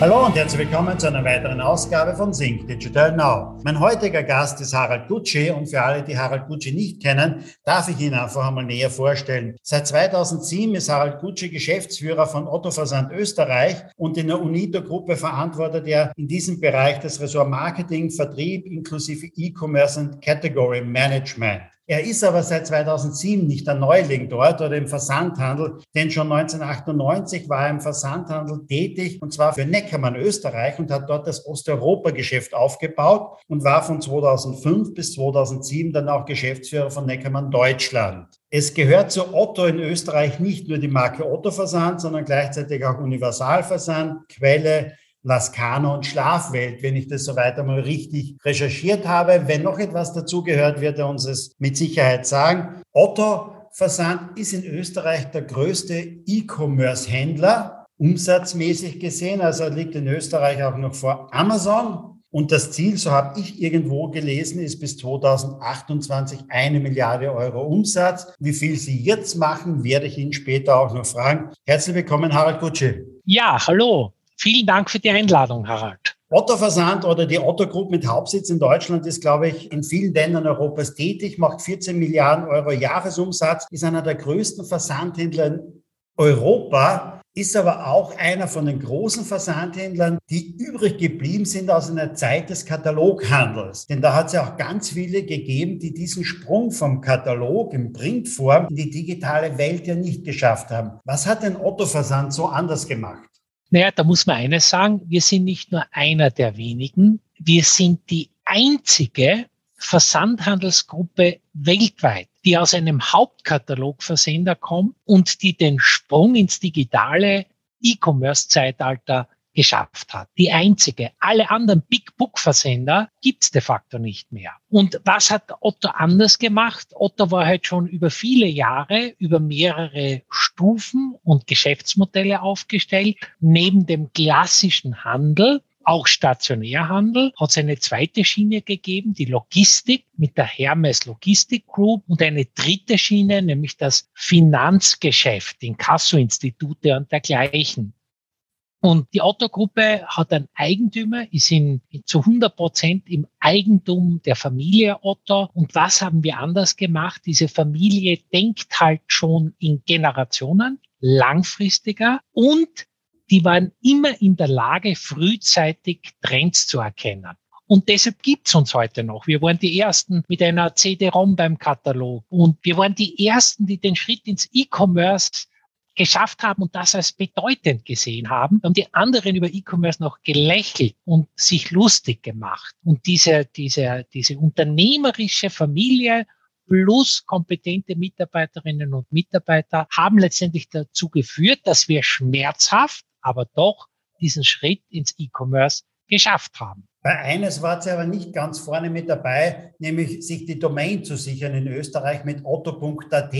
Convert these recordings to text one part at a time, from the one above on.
Hallo und herzlich willkommen zu einer weiteren Ausgabe von Sync Digital Now. Mein heutiger Gast ist Harald Gucci und für alle, die Harald Gucci nicht kennen, darf ich ihn einfach einmal näher vorstellen. Seit 2007 ist Harald Gucci Geschäftsführer von Otto Versand Österreich und in der Unito-Gruppe verantwortet er in diesem Bereich das Ressort Marketing, Vertrieb inklusive E-Commerce und Category Management. Er ist aber seit 2007 nicht der Neuling dort oder im Versandhandel, denn schon 1998 war er im Versandhandel tätig und zwar für Neckermann Österreich und hat dort das Osteuropa-Geschäft aufgebaut und war von 2005 bis 2007 dann auch Geschäftsführer von Neckermann Deutschland. Es gehört zu Otto in Österreich nicht nur die Marke Otto Versand, sondern gleichzeitig auch Universalversand, Quelle, Lascano und Schlafwelt, wenn ich das soweit einmal richtig recherchiert habe. Wenn noch etwas dazugehört, wird er uns es mit Sicherheit sagen. Otto Versand ist in Österreich der größte E-Commerce-Händler, umsatzmäßig gesehen. Also liegt in Österreich auch noch vor Amazon. Und das Ziel, so habe ich irgendwo gelesen, ist bis 2028 eine Milliarde Euro Umsatz. Wie viel Sie jetzt machen, werde ich Ihnen später auch noch fragen. Herzlich willkommen, Harald Gutsche. Ja, hallo. Vielen Dank für die Einladung, Harald. Otto Versand oder die Otto Group mit Hauptsitz in Deutschland ist, glaube ich, in vielen Ländern Europas tätig, macht 14 Milliarden Euro Jahresumsatz, ist einer der größten Versandhändler in Europa, ist aber auch einer von den großen Versandhändlern, die übrig geblieben sind aus einer Zeit des Kataloghandels. Denn da hat es ja auch ganz viele gegeben, die diesen Sprung vom Katalog in Printform in die digitale Welt ja nicht geschafft haben. Was hat denn Otto Versand so anders gemacht? Naja, da muss man eines sagen, wir sind nicht nur einer der wenigen, wir sind die einzige Versandhandelsgruppe weltweit, die aus einem Hauptkatalogversender kommt und die den Sprung ins digitale E-Commerce-Zeitalter geschafft hat. Die einzige. Alle anderen Big Book Versender gibt's de facto nicht mehr. Und was hat Otto anders gemacht? Otto war halt schon über viele Jahre, über mehrere Stufen und Geschäftsmodelle aufgestellt. Neben dem klassischen Handel auch Stationärhandel hat es eine zweite Schiene gegeben, die Logistik mit der Hermes Logistik Group und eine dritte Schiene, nämlich das Finanzgeschäft, Inkassoinstitute und dergleichen. Und die Otto-Gruppe hat einen Eigentümer, ist in, zu 100 Prozent im Eigentum der Familie Otto. Und was haben wir anders gemacht? Diese Familie denkt halt schon in Generationen, langfristiger und die waren immer in der Lage, frühzeitig Trends zu erkennen. Und deshalb gibt's uns heute noch. Wir waren die Ersten mit einer CD-ROM beim Katalog. Und wir waren die Ersten, die den Schritt ins E-Commerce geschafft haben und das als bedeutend gesehen haben, haben die anderen über E-Commerce noch gelächelt und sich lustig gemacht. Und diese, diese, diese unternehmerische Familie plus kompetente Mitarbeiterinnen und Mitarbeiter haben letztendlich dazu geführt, dass wir schmerzhaft, aber doch diesen Schritt ins E-Commerce geschafft haben. Bei eines war sie aber nicht ganz vorne mit dabei, nämlich sich die Domain zu sichern in Österreich mit otto.at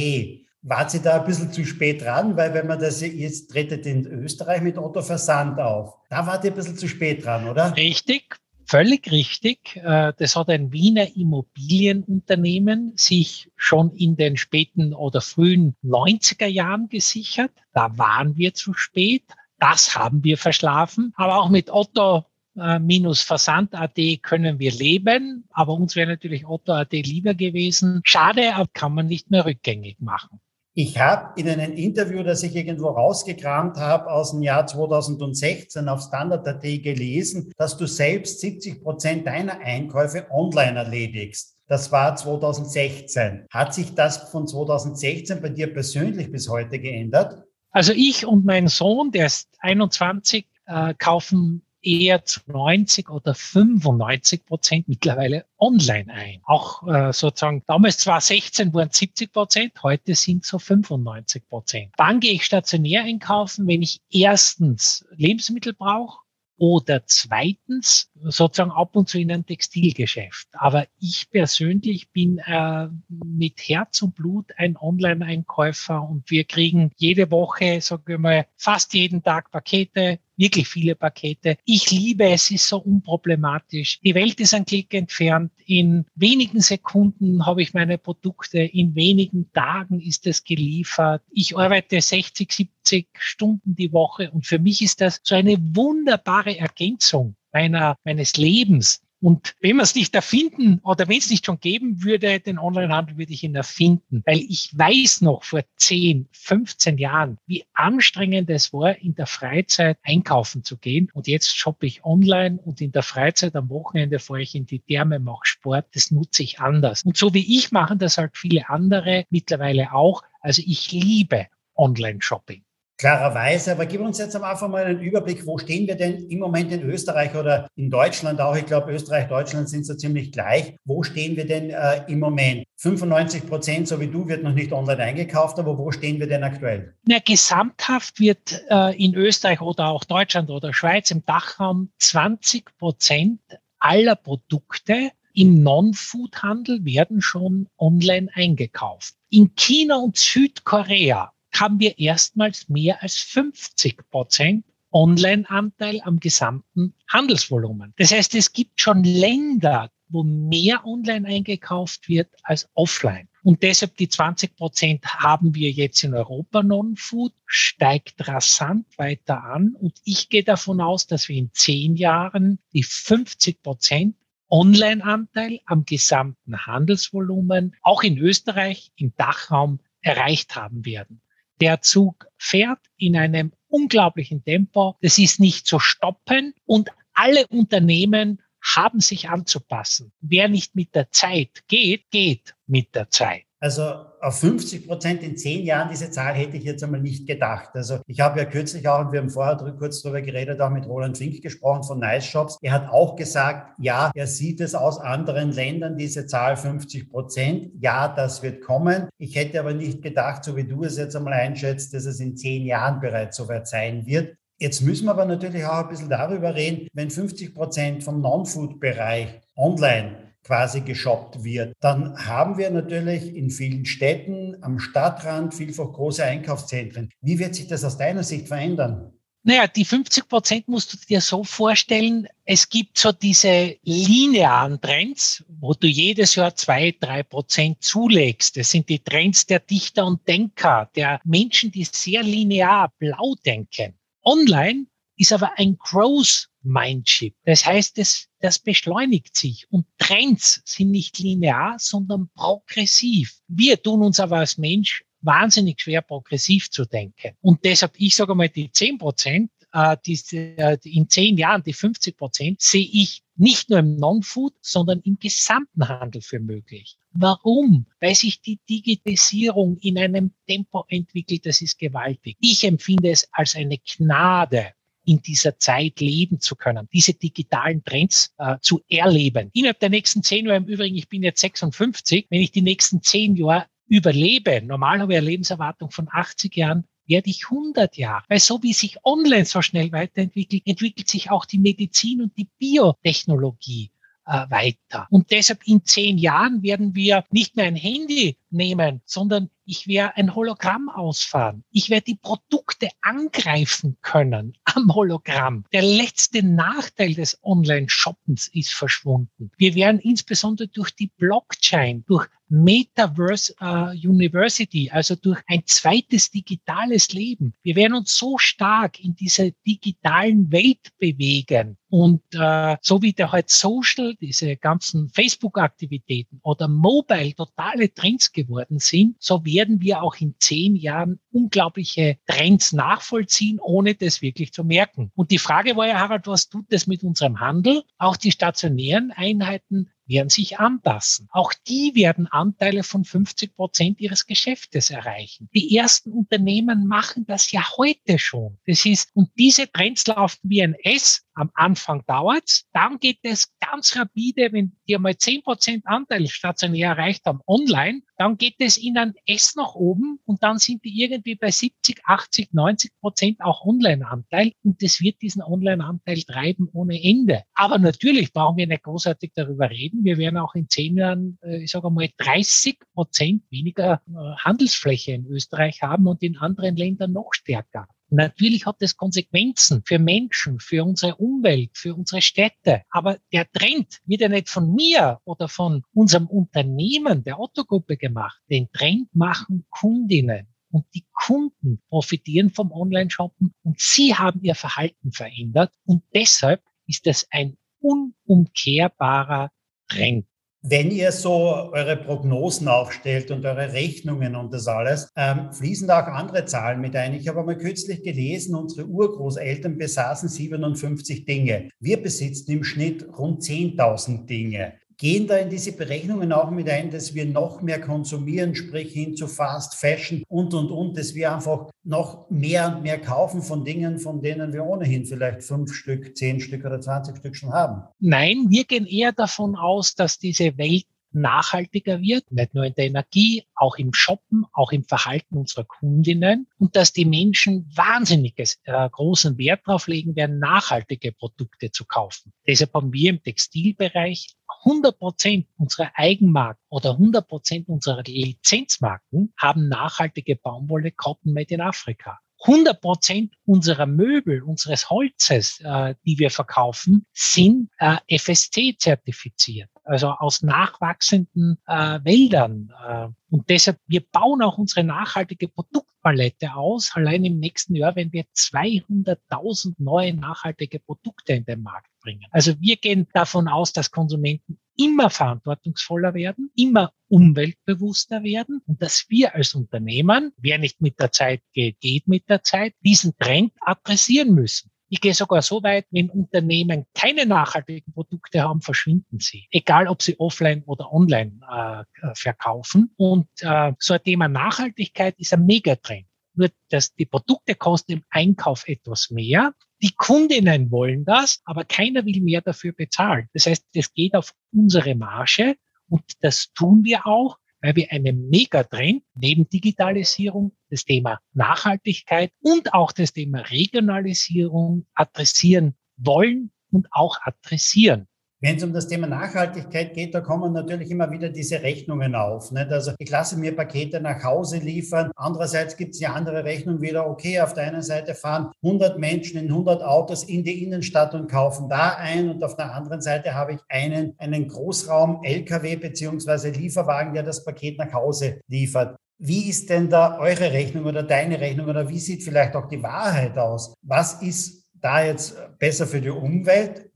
war sie da ein bisschen zu spät dran, weil wenn man das jetzt tretet in Österreich mit Otto Versand auf, da war die ein bisschen zu spät dran, oder? Richtig, völlig richtig. Äh, das hat ein Wiener Immobilienunternehmen sich schon in den späten oder frühen 90er Jahren gesichert. Da waren wir zu spät. Das haben wir verschlafen. Aber auch mit Otto äh, minus Versand.at können wir leben, aber uns wäre natürlich Otto.at lieber gewesen. Schade, aber kann man nicht mehr rückgängig machen. Ich habe in einem Interview, das ich irgendwo rausgekramt habe aus dem Jahr 2016 auf Standard.at gelesen, dass du selbst 70 Prozent deiner Einkäufe online erledigst. Das war 2016. Hat sich das von 2016 bei dir persönlich bis heute geändert? Also ich und mein Sohn, der ist 21, äh, kaufen eher zu 90 oder 95 Prozent mittlerweile online ein. Auch äh, sozusagen, damals zwar 16 waren 70 Prozent, heute sind so 95 Prozent. Dann gehe ich stationär einkaufen, wenn ich erstens Lebensmittel brauche oder zweitens sozusagen ab und zu in ein Textilgeschäft. Aber ich persönlich bin äh, mit Herz und Blut ein Online-Einkäufer und wir kriegen jede Woche, sagen wir mal, fast jeden Tag Pakete wirklich viele Pakete. Ich liebe es, ist so unproblematisch. Die Welt ist ein Klick entfernt. In wenigen Sekunden habe ich meine Produkte, in wenigen Tagen ist es geliefert. Ich arbeite 60, 70 Stunden die Woche und für mich ist das so eine wunderbare Ergänzung meiner, meines Lebens. Und wenn wir es nicht erfinden oder wenn es nicht schon geben würde, den Onlinehandel würde ich ihn erfinden. Weil ich weiß noch vor 10, 15 Jahren, wie anstrengend es war, in der Freizeit einkaufen zu gehen. Und jetzt shoppe ich online und in der Freizeit am Wochenende fahre ich in die Therme, mache Sport. Das nutze ich anders. Und so wie ich machen das halt viele andere mittlerweile auch. Also ich liebe Online-Shopping. Klarerweise, aber gib uns jetzt am Anfang mal einen Überblick, wo stehen wir denn im Moment in Österreich oder in Deutschland auch? Ich glaube, Österreich, Deutschland sind so ziemlich gleich. Wo stehen wir denn äh, im Moment? 95 Prozent, so wie du, wird noch nicht online eingekauft, aber wo stehen wir denn aktuell? Na, gesamthaft wird äh, in Österreich oder auch Deutschland oder Schweiz im Dachraum 20 Prozent aller Produkte im Non-Food-Handel werden schon online eingekauft. In China und Südkorea haben wir erstmals mehr als 50 Prozent Online-Anteil am gesamten Handelsvolumen. Das heißt, es gibt schon Länder, wo mehr online eingekauft wird als offline. Und deshalb die 20 Prozent haben wir jetzt in Europa Non-Food, steigt rasant weiter an. Und ich gehe davon aus, dass wir in zehn Jahren die 50 Prozent Online-Anteil am gesamten Handelsvolumen auch in Österreich im Dachraum erreicht haben werden. Der Zug fährt in einem unglaublichen Tempo. Das ist nicht zu stoppen und alle Unternehmen haben sich anzupassen. Wer nicht mit der Zeit geht, geht mit der Zeit. Also auf 50 Prozent in zehn Jahren, diese Zahl hätte ich jetzt einmal nicht gedacht. Also ich habe ja kürzlich auch, und wir haben vorher kurz darüber geredet, auch mit Roland Fink gesprochen von Nice Shops. Er hat auch gesagt, ja, er sieht es aus anderen Ländern, diese Zahl 50 Prozent. Ja, das wird kommen. Ich hätte aber nicht gedacht, so wie du es jetzt einmal einschätzt, dass es in zehn Jahren bereits soweit sein wird. Jetzt müssen wir aber natürlich auch ein bisschen darüber reden, wenn 50 Prozent vom Non-Food-Bereich online quasi geshoppt wird. Dann haben wir natürlich in vielen Städten am Stadtrand vielfach große Einkaufszentren. Wie wird sich das aus deiner Sicht verändern? Naja, die 50 Prozent musst du dir so vorstellen, es gibt so diese linearen Trends, wo du jedes Jahr zwei, drei Prozent zulegst. Das sind die Trends der Dichter und Denker, der Menschen, die sehr linear blau denken. Online ist aber ein Growth Mindship. Das heißt, das, das beschleunigt sich und Trends sind nicht linear, sondern progressiv. Wir tun uns aber als Mensch wahnsinnig schwer, progressiv zu denken. Und deshalb, ich sage mal, die 10 Prozent, äh, äh, in zehn Jahren, die 50 Prozent, sehe ich nicht nur im Non-Food, sondern im gesamten Handel für möglich. Warum? Weil sich die Digitalisierung in einem Tempo entwickelt, das ist gewaltig. Ich empfinde es als eine Gnade, in dieser Zeit leben zu können, diese digitalen Trends äh, zu erleben. Innerhalb der nächsten zehn Jahre im Übrigen, ich bin jetzt 56, wenn ich die nächsten zehn Jahre überlebe, normal habe ich eine Lebenserwartung von 80 Jahren, werde ich 100 Jahre. Weil so wie sich online so schnell weiterentwickelt, entwickelt sich auch die Medizin und die Biotechnologie äh, weiter. Und deshalb in zehn Jahren werden wir nicht mehr ein Handy nehmen, sondern ich werde ein Hologramm ausfahren. Ich werde die Produkte angreifen können am Hologramm. Der letzte Nachteil des Online-Shoppens ist verschwunden. Wir werden insbesondere durch die Blockchain, durch Metaverse uh, University, also durch ein zweites digitales Leben. Wir werden uns so stark in dieser digitalen Welt bewegen. Und uh, so wie der heute Social, diese ganzen Facebook-Aktivitäten oder Mobile totale Trends geworden sind, so werden wir auch in zehn Jahren unglaubliche Trends nachvollziehen, ohne das wirklich zu merken. Und die Frage war ja, Harald, was tut das mit unserem Handel? Auch die stationären Einheiten werden sich anpassen. Auch die werden Anteile von 50 Prozent ihres Geschäftes erreichen. Die ersten Unternehmen machen das ja heute schon. Das ist, und diese Trends laufen wie ein S. Am Anfang dauert's, dann geht es ganz rapide, wenn die einmal 10 Prozent Anteil stationär erreicht haben online, dann geht es in ein S nach oben und dann sind die irgendwie bei 70, 80, 90 Prozent auch Online-Anteil und das wird diesen Online-Anteil treiben ohne Ende. Aber natürlich brauchen wir nicht großartig darüber reden. Wir werden auch in zehn Jahren, äh, ich sage mal, 30 Prozent weniger äh, Handelsfläche in Österreich haben und in anderen Ländern noch stärker. Natürlich hat das Konsequenzen für Menschen, für unsere Umwelt, für unsere Städte. Aber der Trend wird ja nicht von mir oder von unserem Unternehmen, der Otto-Gruppe gemacht. Den Trend machen Kundinnen. Und die Kunden profitieren vom Online-Shoppen und sie haben ihr Verhalten verändert. Und deshalb ist es ein unumkehrbarer Trend. Wenn ihr so eure Prognosen aufstellt und eure Rechnungen und das alles, ähm, fließen da auch andere Zahlen mit ein. Ich habe einmal kürzlich gelesen, unsere Urgroßeltern besaßen 57 Dinge. Wir besitzen im Schnitt rund 10.000 Dinge gehen da in diese Berechnungen auch mit ein, dass wir noch mehr konsumieren, sprich hin zu Fast Fashion und, und, und, dass wir einfach noch mehr und mehr kaufen von Dingen, von denen wir ohnehin vielleicht fünf Stück, zehn Stück oder 20 Stück schon haben? Nein, wir gehen eher davon aus, dass diese Welt nachhaltiger wird, nicht nur in der Energie, auch im Shoppen, auch im Verhalten unserer Kundinnen und dass die Menschen wahnsinniges äh, großen Wert darauf legen werden, nachhaltige Produkte zu kaufen. Deshalb haben wir im Textilbereich 100 Prozent unserer Eigenmarken oder 100 Prozent unserer Lizenzmarken haben nachhaltige Baumwolle Cotton Made in Afrika. 100 Prozent unserer Möbel, unseres Holzes, äh, die wir verkaufen, sind äh, FSC zertifiziert, also aus nachwachsenden äh, Wäldern. Äh, und deshalb, wir bauen auch unsere nachhaltige Produktpalette aus. Allein im nächsten Jahr werden wir 200.000 neue nachhaltige Produkte in den Markt bringen. Also wir gehen davon aus, dass Konsumenten immer verantwortungsvoller werden, immer umweltbewusster werden und dass wir als Unternehmen, wer nicht mit der Zeit geht, geht mit der Zeit, diesen Trend adressieren müssen. Ich gehe sogar so weit, wenn Unternehmen keine nachhaltigen Produkte haben, verschwinden sie. Egal, ob sie offline oder online äh, verkaufen. Und äh, so ein Thema Nachhaltigkeit ist ein Megatrend. Nur, dass die Produkte kosten im Einkauf etwas mehr. Die Kundinnen wollen das, aber keiner will mehr dafür bezahlen. Das heißt, es geht auf unsere Marge und das tun wir auch, weil wir einen Megatrend neben Digitalisierung, das Thema Nachhaltigkeit und auch das Thema Regionalisierung adressieren wollen und auch adressieren. Wenn es um das Thema Nachhaltigkeit geht, da kommen natürlich immer wieder diese Rechnungen auf. Nicht? Also ich lasse mir Pakete nach Hause liefern. Andererseits gibt es die andere Rechnung wieder, okay, auf der einen Seite fahren 100 Menschen in 100 Autos in die Innenstadt und kaufen da ein und auf der anderen Seite habe ich einen, einen Großraum-LKW beziehungsweise Lieferwagen, der das Paket nach Hause liefert. Wie ist denn da eure Rechnung oder deine Rechnung oder wie sieht vielleicht auch die Wahrheit aus? Was ist da jetzt besser für die Umwelt?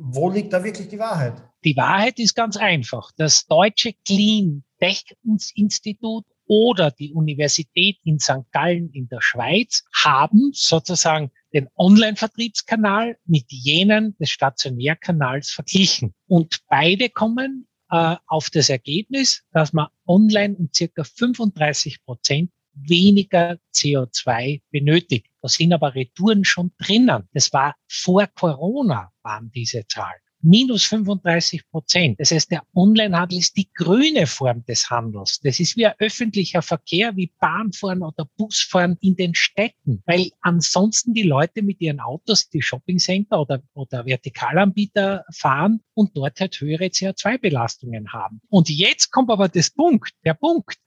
Wo liegt da wirklich die Wahrheit? Die Wahrheit ist ganz einfach. Das deutsche Clean Tech Institut oder die Universität in St. Gallen in der Schweiz haben sozusagen den Online-Vertriebskanal mit jenen des Stationärkanals verglichen. Und beide kommen äh, auf das Ergebnis, dass man online um circa 35 Prozent weniger CO2 benötigt. Da sind aber Retouren schon drinnen. Das war vor Corona, waren diese Zahlen. Minus 35 Prozent. Das heißt, der Onlinehandel ist die grüne Form des Handels. Das ist wie ein öffentlicher Verkehr, wie Bahnfahren oder Busfahren in den Städten. Weil ansonsten die Leute mit ihren Autos die Shoppingcenter oder, oder Vertikalanbieter fahren und dort halt höhere CO2-Belastungen haben. Und jetzt kommt aber das Punkt, der Punkt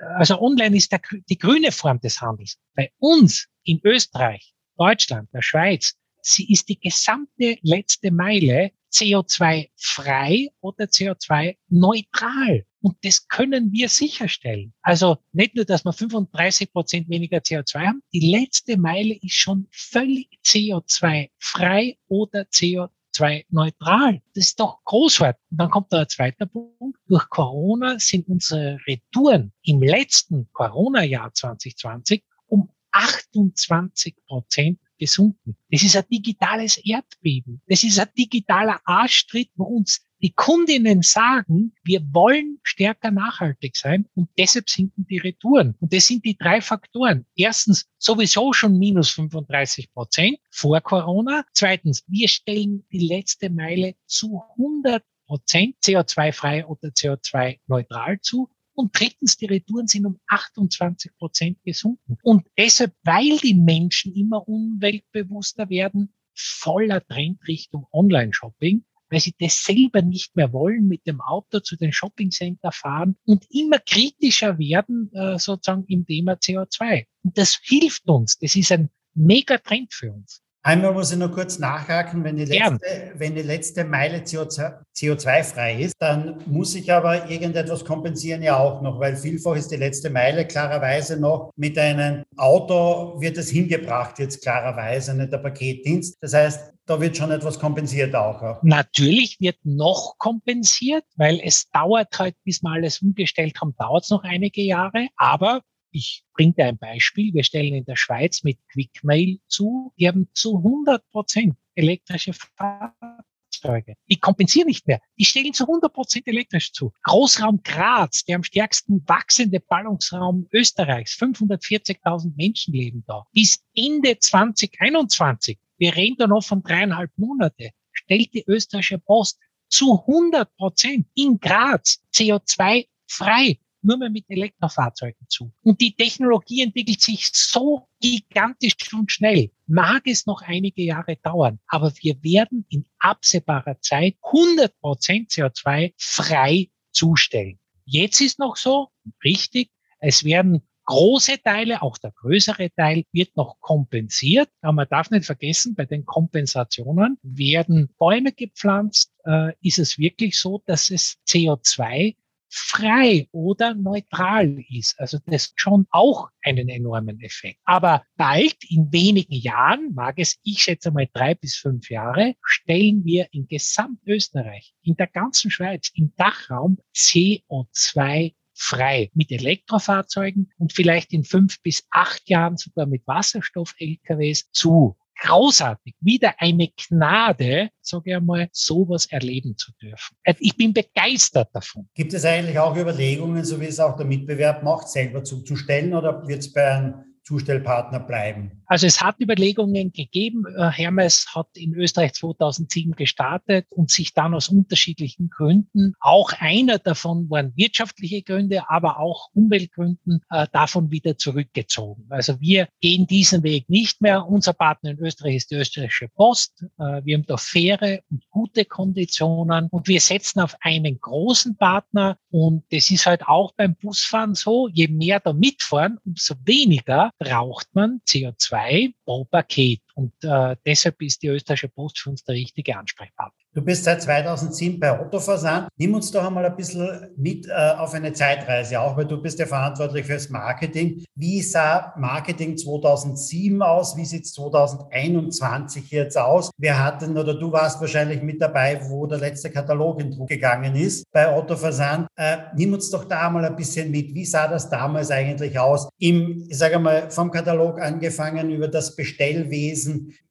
also online ist der, die grüne Form des Handels. Bei uns in Österreich, Deutschland, der Schweiz, sie ist die gesamte letzte Meile CO2 frei oder CO2 neutral. Und das können wir sicherstellen. Also nicht nur, dass wir 35 Prozent weniger CO2 haben, die letzte Meile ist schon völlig CO2 frei oder CO2 CO2-neutral. Das ist doch großartig. Und dann kommt da ein zweiter Punkt. Durch Corona sind unsere Retouren im letzten Corona-Jahr 2020 um 28 Prozent gesunken. Das ist ein digitales Erdbeben. Das ist ein digitaler Arschtritt, wo uns die Kundinnen sagen, wir wollen stärker nachhaltig sein und deshalb sinken die Retouren. Und das sind die drei Faktoren. Erstens sowieso schon minus 35 Prozent vor Corona. Zweitens, wir stellen die letzte Meile zu 100 Prozent CO2-frei oder CO2-neutral zu. Und drittens, die Retouren sind um 28 Prozent gesunken. Und deshalb, weil die Menschen immer umweltbewusster werden, voller Trend Richtung Online-Shopping weil sie das selber nicht mehr wollen, mit dem Auto zu den Shoppingcenter fahren und immer kritischer werden, äh, sozusagen im Thema CO2. Und das hilft uns. Das ist ein mega Trend für uns. Einmal muss ich noch kurz nachhaken, wenn die letzte, wenn die letzte Meile CO2-frei ist, dann muss ich aber irgendetwas kompensieren ja auch noch, weil vielfach ist die letzte Meile klarerweise noch mit einem Auto wird es hingebracht, jetzt klarerweise, nicht der Paketdienst. Das heißt, da wird schon etwas kompensiert auch. Natürlich wird noch kompensiert, weil es dauert halt, bis wir alles umgestellt haben, dauert es noch einige Jahre. Aber ich bringe dir ein Beispiel. Wir stellen in der Schweiz mit Quickmail zu. Die haben zu 100 Prozent elektrische Fahrzeuge. Die kompensieren nicht mehr. Die stellen zu 100 Prozent elektrisch zu. Großraum Graz, der am stärksten wachsende Ballungsraum Österreichs. 540.000 Menschen leben da. Bis Ende 2021, wir reden da noch von dreieinhalb Monate, stellt die österreichische Post zu 100 Prozent in Graz CO2 frei nur mehr mit Elektrofahrzeugen zu. Und die Technologie entwickelt sich so gigantisch und schnell. Mag es noch einige Jahre dauern, aber wir werden in absehbarer Zeit 100 Prozent CO2 frei zustellen. Jetzt ist noch so, richtig, es werden große Teile, auch der größere Teil wird noch kompensiert. Aber man darf nicht vergessen, bei den Kompensationen werden Bäume gepflanzt. Äh, ist es wirklich so, dass es CO2 frei oder neutral ist. Also das schon auch einen enormen Effekt. Aber bald, in wenigen Jahren, mag es, ich schätze mal drei bis fünf Jahre, stellen wir in Gesamtösterreich, in der ganzen Schweiz, im Dachraum CO2 frei mit Elektrofahrzeugen und vielleicht in fünf bis acht Jahren sogar mit Wasserstoff-LKWs zu großartig, wieder eine Gnade, sage ich einmal, sowas erleben zu dürfen. Äh, ich bin begeistert davon. Gibt es eigentlich auch Überlegungen, so wie es auch der Mitbewerb macht, selber zuzustellen oder wird es bei einem Zustellpartner bleiben? Also es hat Überlegungen gegeben. Äh, Hermes hat in Österreich 2007 gestartet und sich dann aus unterschiedlichen Gründen, auch einer davon waren wirtschaftliche Gründe, aber auch Umweltgründen, äh, davon wieder zurückgezogen. Also wir gehen diesen Weg nicht mehr. Unser Partner in Österreich ist die österreichische Post. Äh, wir haben da faire und gute Konditionen und wir setzen auf einen großen Partner und das ist halt auch beim Busfahren so. Je mehr da mitfahren, umso weniger braucht man CO2 pro Paket. Und äh, deshalb ist die österreichische Post für uns der richtige Ansprechpartner. Du bist seit 2007 bei Otto Versand. Nimm uns doch einmal ein bisschen mit äh, auf eine Zeitreise, auch weil du bist ja verantwortlich fürs Marketing. Wie sah Marketing 2007 aus? Wie sieht es 2021 jetzt aus? Wir hatten, oder du warst wahrscheinlich mit dabei, wo der letzte Katalog in Druck gegangen ist bei Otto Versand. Äh, nimm uns doch da mal ein bisschen mit. Wie sah das damals eigentlich aus? Im, ich sage mal, vom Katalog angefangen über das Bestellwesen.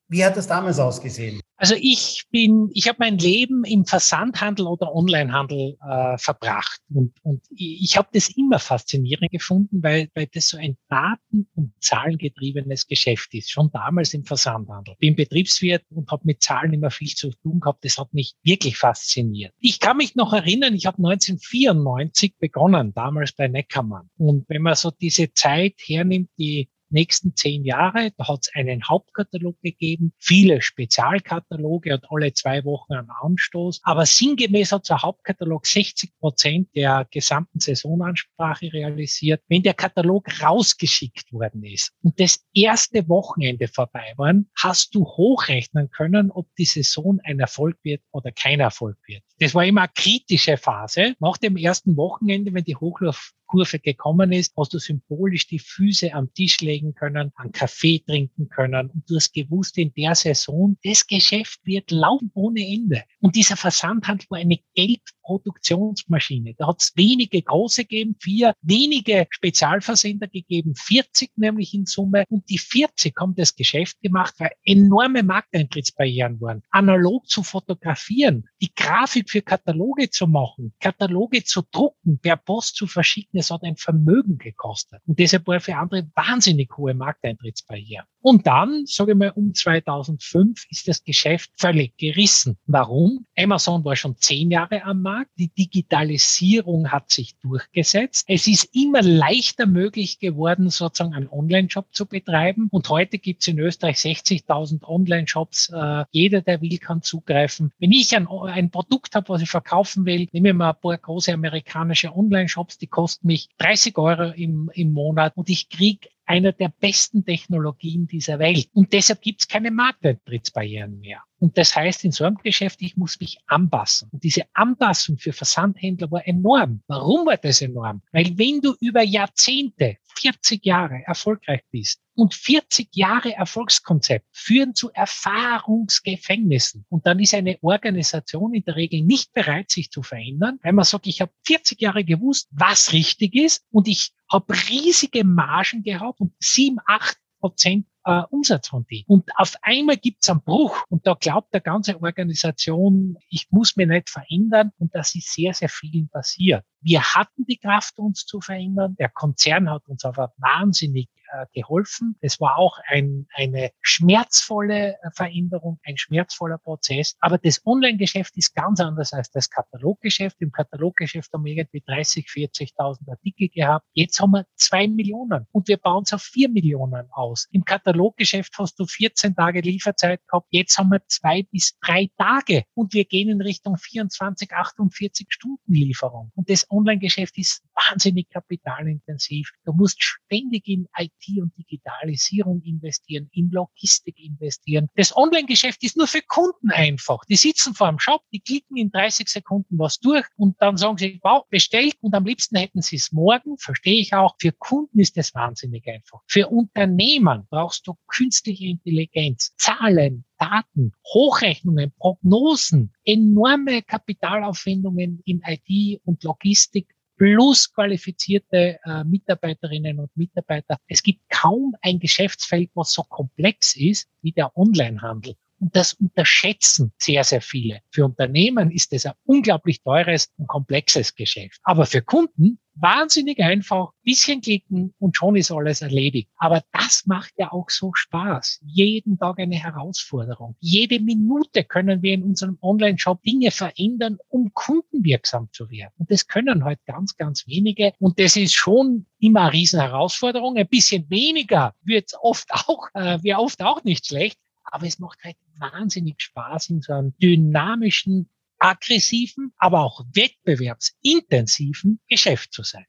Wie hat das damals ausgesehen? Also ich bin, ich habe mein Leben im Versandhandel oder Onlinehandel äh, verbracht und, und ich habe das immer faszinierend gefunden, weil, weil das so ein daten- und zahlengetriebenes Geschäft ist, schon damals im Versandhandel. Bin Betriebswirt und habe mit Zahlen immer viel zu tun gehabt. Das hat mich wirklich fasziniert. Ich kann mich noch erinnern, ich habe 1994 begonnen, damals bei Neckermann. Und wenn man so diese Zeit hernimmt, die nächsten zehn Jahre. Da hat es einen Hauptkatalog gegeben, viele Spezialkataloge und alle zwei Wochen einen Anstoß. Aber sinngemäß hat der Hauptkatalog 60 Prozent der gesamten Saisonansprache realisiert, wenn der Katalog rausgeschickt worden ist und das erste Wochenende vorbei war, hast du hochrechnen können, ob die Saison ein Erfolg wird oder kein Erfolg wird. Das war immer eine kritische Phase. Nach dem ersten Wochenende, wenn die Hochlauf Kurve gekommen ist, hast du symbolisch die Füße am Tisch legen können, einen Kaffee trinken können und du hast gewusst, in der Saison, das Geschäft wird laufen ohne Ende. Und dieser Versandhandel war eine Geldproduktionsmaschine. Da hat es wenige große gegeben, vier wenige Spezialversender gegeben, 40 nämlich in Summe. Und die 40 haben das Geschäft gemacht, weil enorme Markteintrittsbarrieren waren. Analog zu fotografieren, die Grafik für Kataloge zu machen, Kataloge zu drucken, per Post zu verschicken, es hat ein Vermögen gekostet. Und deshalb war für andere wahnsinnig hohe Markteintrittsbarrieren. Und dann, sage ich mal, um 2005 ist das Geschäft völlig gerissen. Warum? Amazon war schon zehn Jahre am Markt. Die Digitalisierung hat sich durchgesetzt. Es ist immer leichter möglich geworden, sozusagen einen Online-Shop zu betreiben. Und heute gibt es in Österreich 60.000 Online-Shops. Äh, jeder, der will, kann zugreifen. Wenn ich ein, ein Produkt habe, was ich verkaufen will, nehme ich mal ein paar große amerikanische Online-Shops, die kosten mich 30 Euro im, im Monat und ich kriege einer der besten Technologien dieser Welt. Und deshalb gibt es keine Markteintrittsbarrieren mehr. Und das heißt in so einem Geschäft, ich muss mich anpassen. Und diese Anpassung für Versandhändler war enorm. Warum war das enorm? Weil wenn du über Jahrzehnte, 40 Jahre erfolgreich bist und 40 Jahre Erfolgskonzept führen zu Erfahrungsgefängnissen und dann ist eine Organisation in der Regel nicht bereit, sich zu verändern, weil man sagt, ich habe 40 Jahre gewusst, was richtig ist und ich habe riesige Margen gehabt und sieben, acht Prozent äh, Umsatz von denen. Und auf einmal gibt's einen Bruch und da glaubt der ganze Organisation, ich muss mich nicht verändern und das ist sehr, sehr vielen passiert. Wir hatten die Kraft, uns zu verändern. Der Konzern hat uns aber wahnsinnig äh, geholfen. Es war auch ein, eine schmerzvolle äh, Veränderung, ein schmerzvoller Prozess. Aber das Online-Geschäft ist ganz anders als das Kataloggeschäft. Im Kataloggeschäft haben wir irgendwie 30, 40.000 Artikel gehabt. Jetzt haben wir zwei Millionen und wir bauen es auf vier Millionen aus. Im Kataloggeschäft hast du 14 Tage Lieferzeit gehabt. Jetzt haben wir zwei bis drei Tage und wir gehen in Richtung 24, 48 Stunden Lieferung. Und das Online-Geschäft ist wahnsinnig kapitalintensiv. Du musst ständig in IT und Digitalisierung investieren, in Logistik investieren. Das Online-Geschäft ist nur für Kunden einfach. Die sitzen vor dem Shop, die klicken in 30 Sekunden was durch und dann sagen sie, wow, bestellt und am liebsten hätten sie es morgen. Verstehe ich auch. Für Kunden ist das wahnsinnig einfach. Für Unternehmen brauchst du künstliche Intelligenz, Zahlen, Daten, Hochrechnungen, Prognosen, enorme Kapitalaufwendungen in IT und Logistik plus qualifizierte äh, Mitarbeiterinnen und Mitarbeiter. Es gibt kaum ein Geschäftsfeld, was so komplex ist wie der Onlinehandel. Und das unterschätzen sehr, sehr viele. Für Unternehmen ist es ein unglaublich teures und komplexes Geschäft. Aber für Kunden wahnsinnig einfach, bisschen klicken und schon ist alles erledigt. Aber das macht ja auch so Spaß. Jeden Tag eine Herausforderung. Jede Minute können wir in unserem Online-Shop Dinge verändern, um kundenwirksam zu werden. Und das können halt ganz, ganz wenige. Und das ist schon immer eine Riesenherausforderung. Ein bisschen weniger wird oft auch, äh, wäre oft auch nicht schlecht. Aber es macht halt wahnsinnig Spaß in so einem dynamischen, aggressiven, aber auch wettbewerbsintensiven Geschäft zu sein.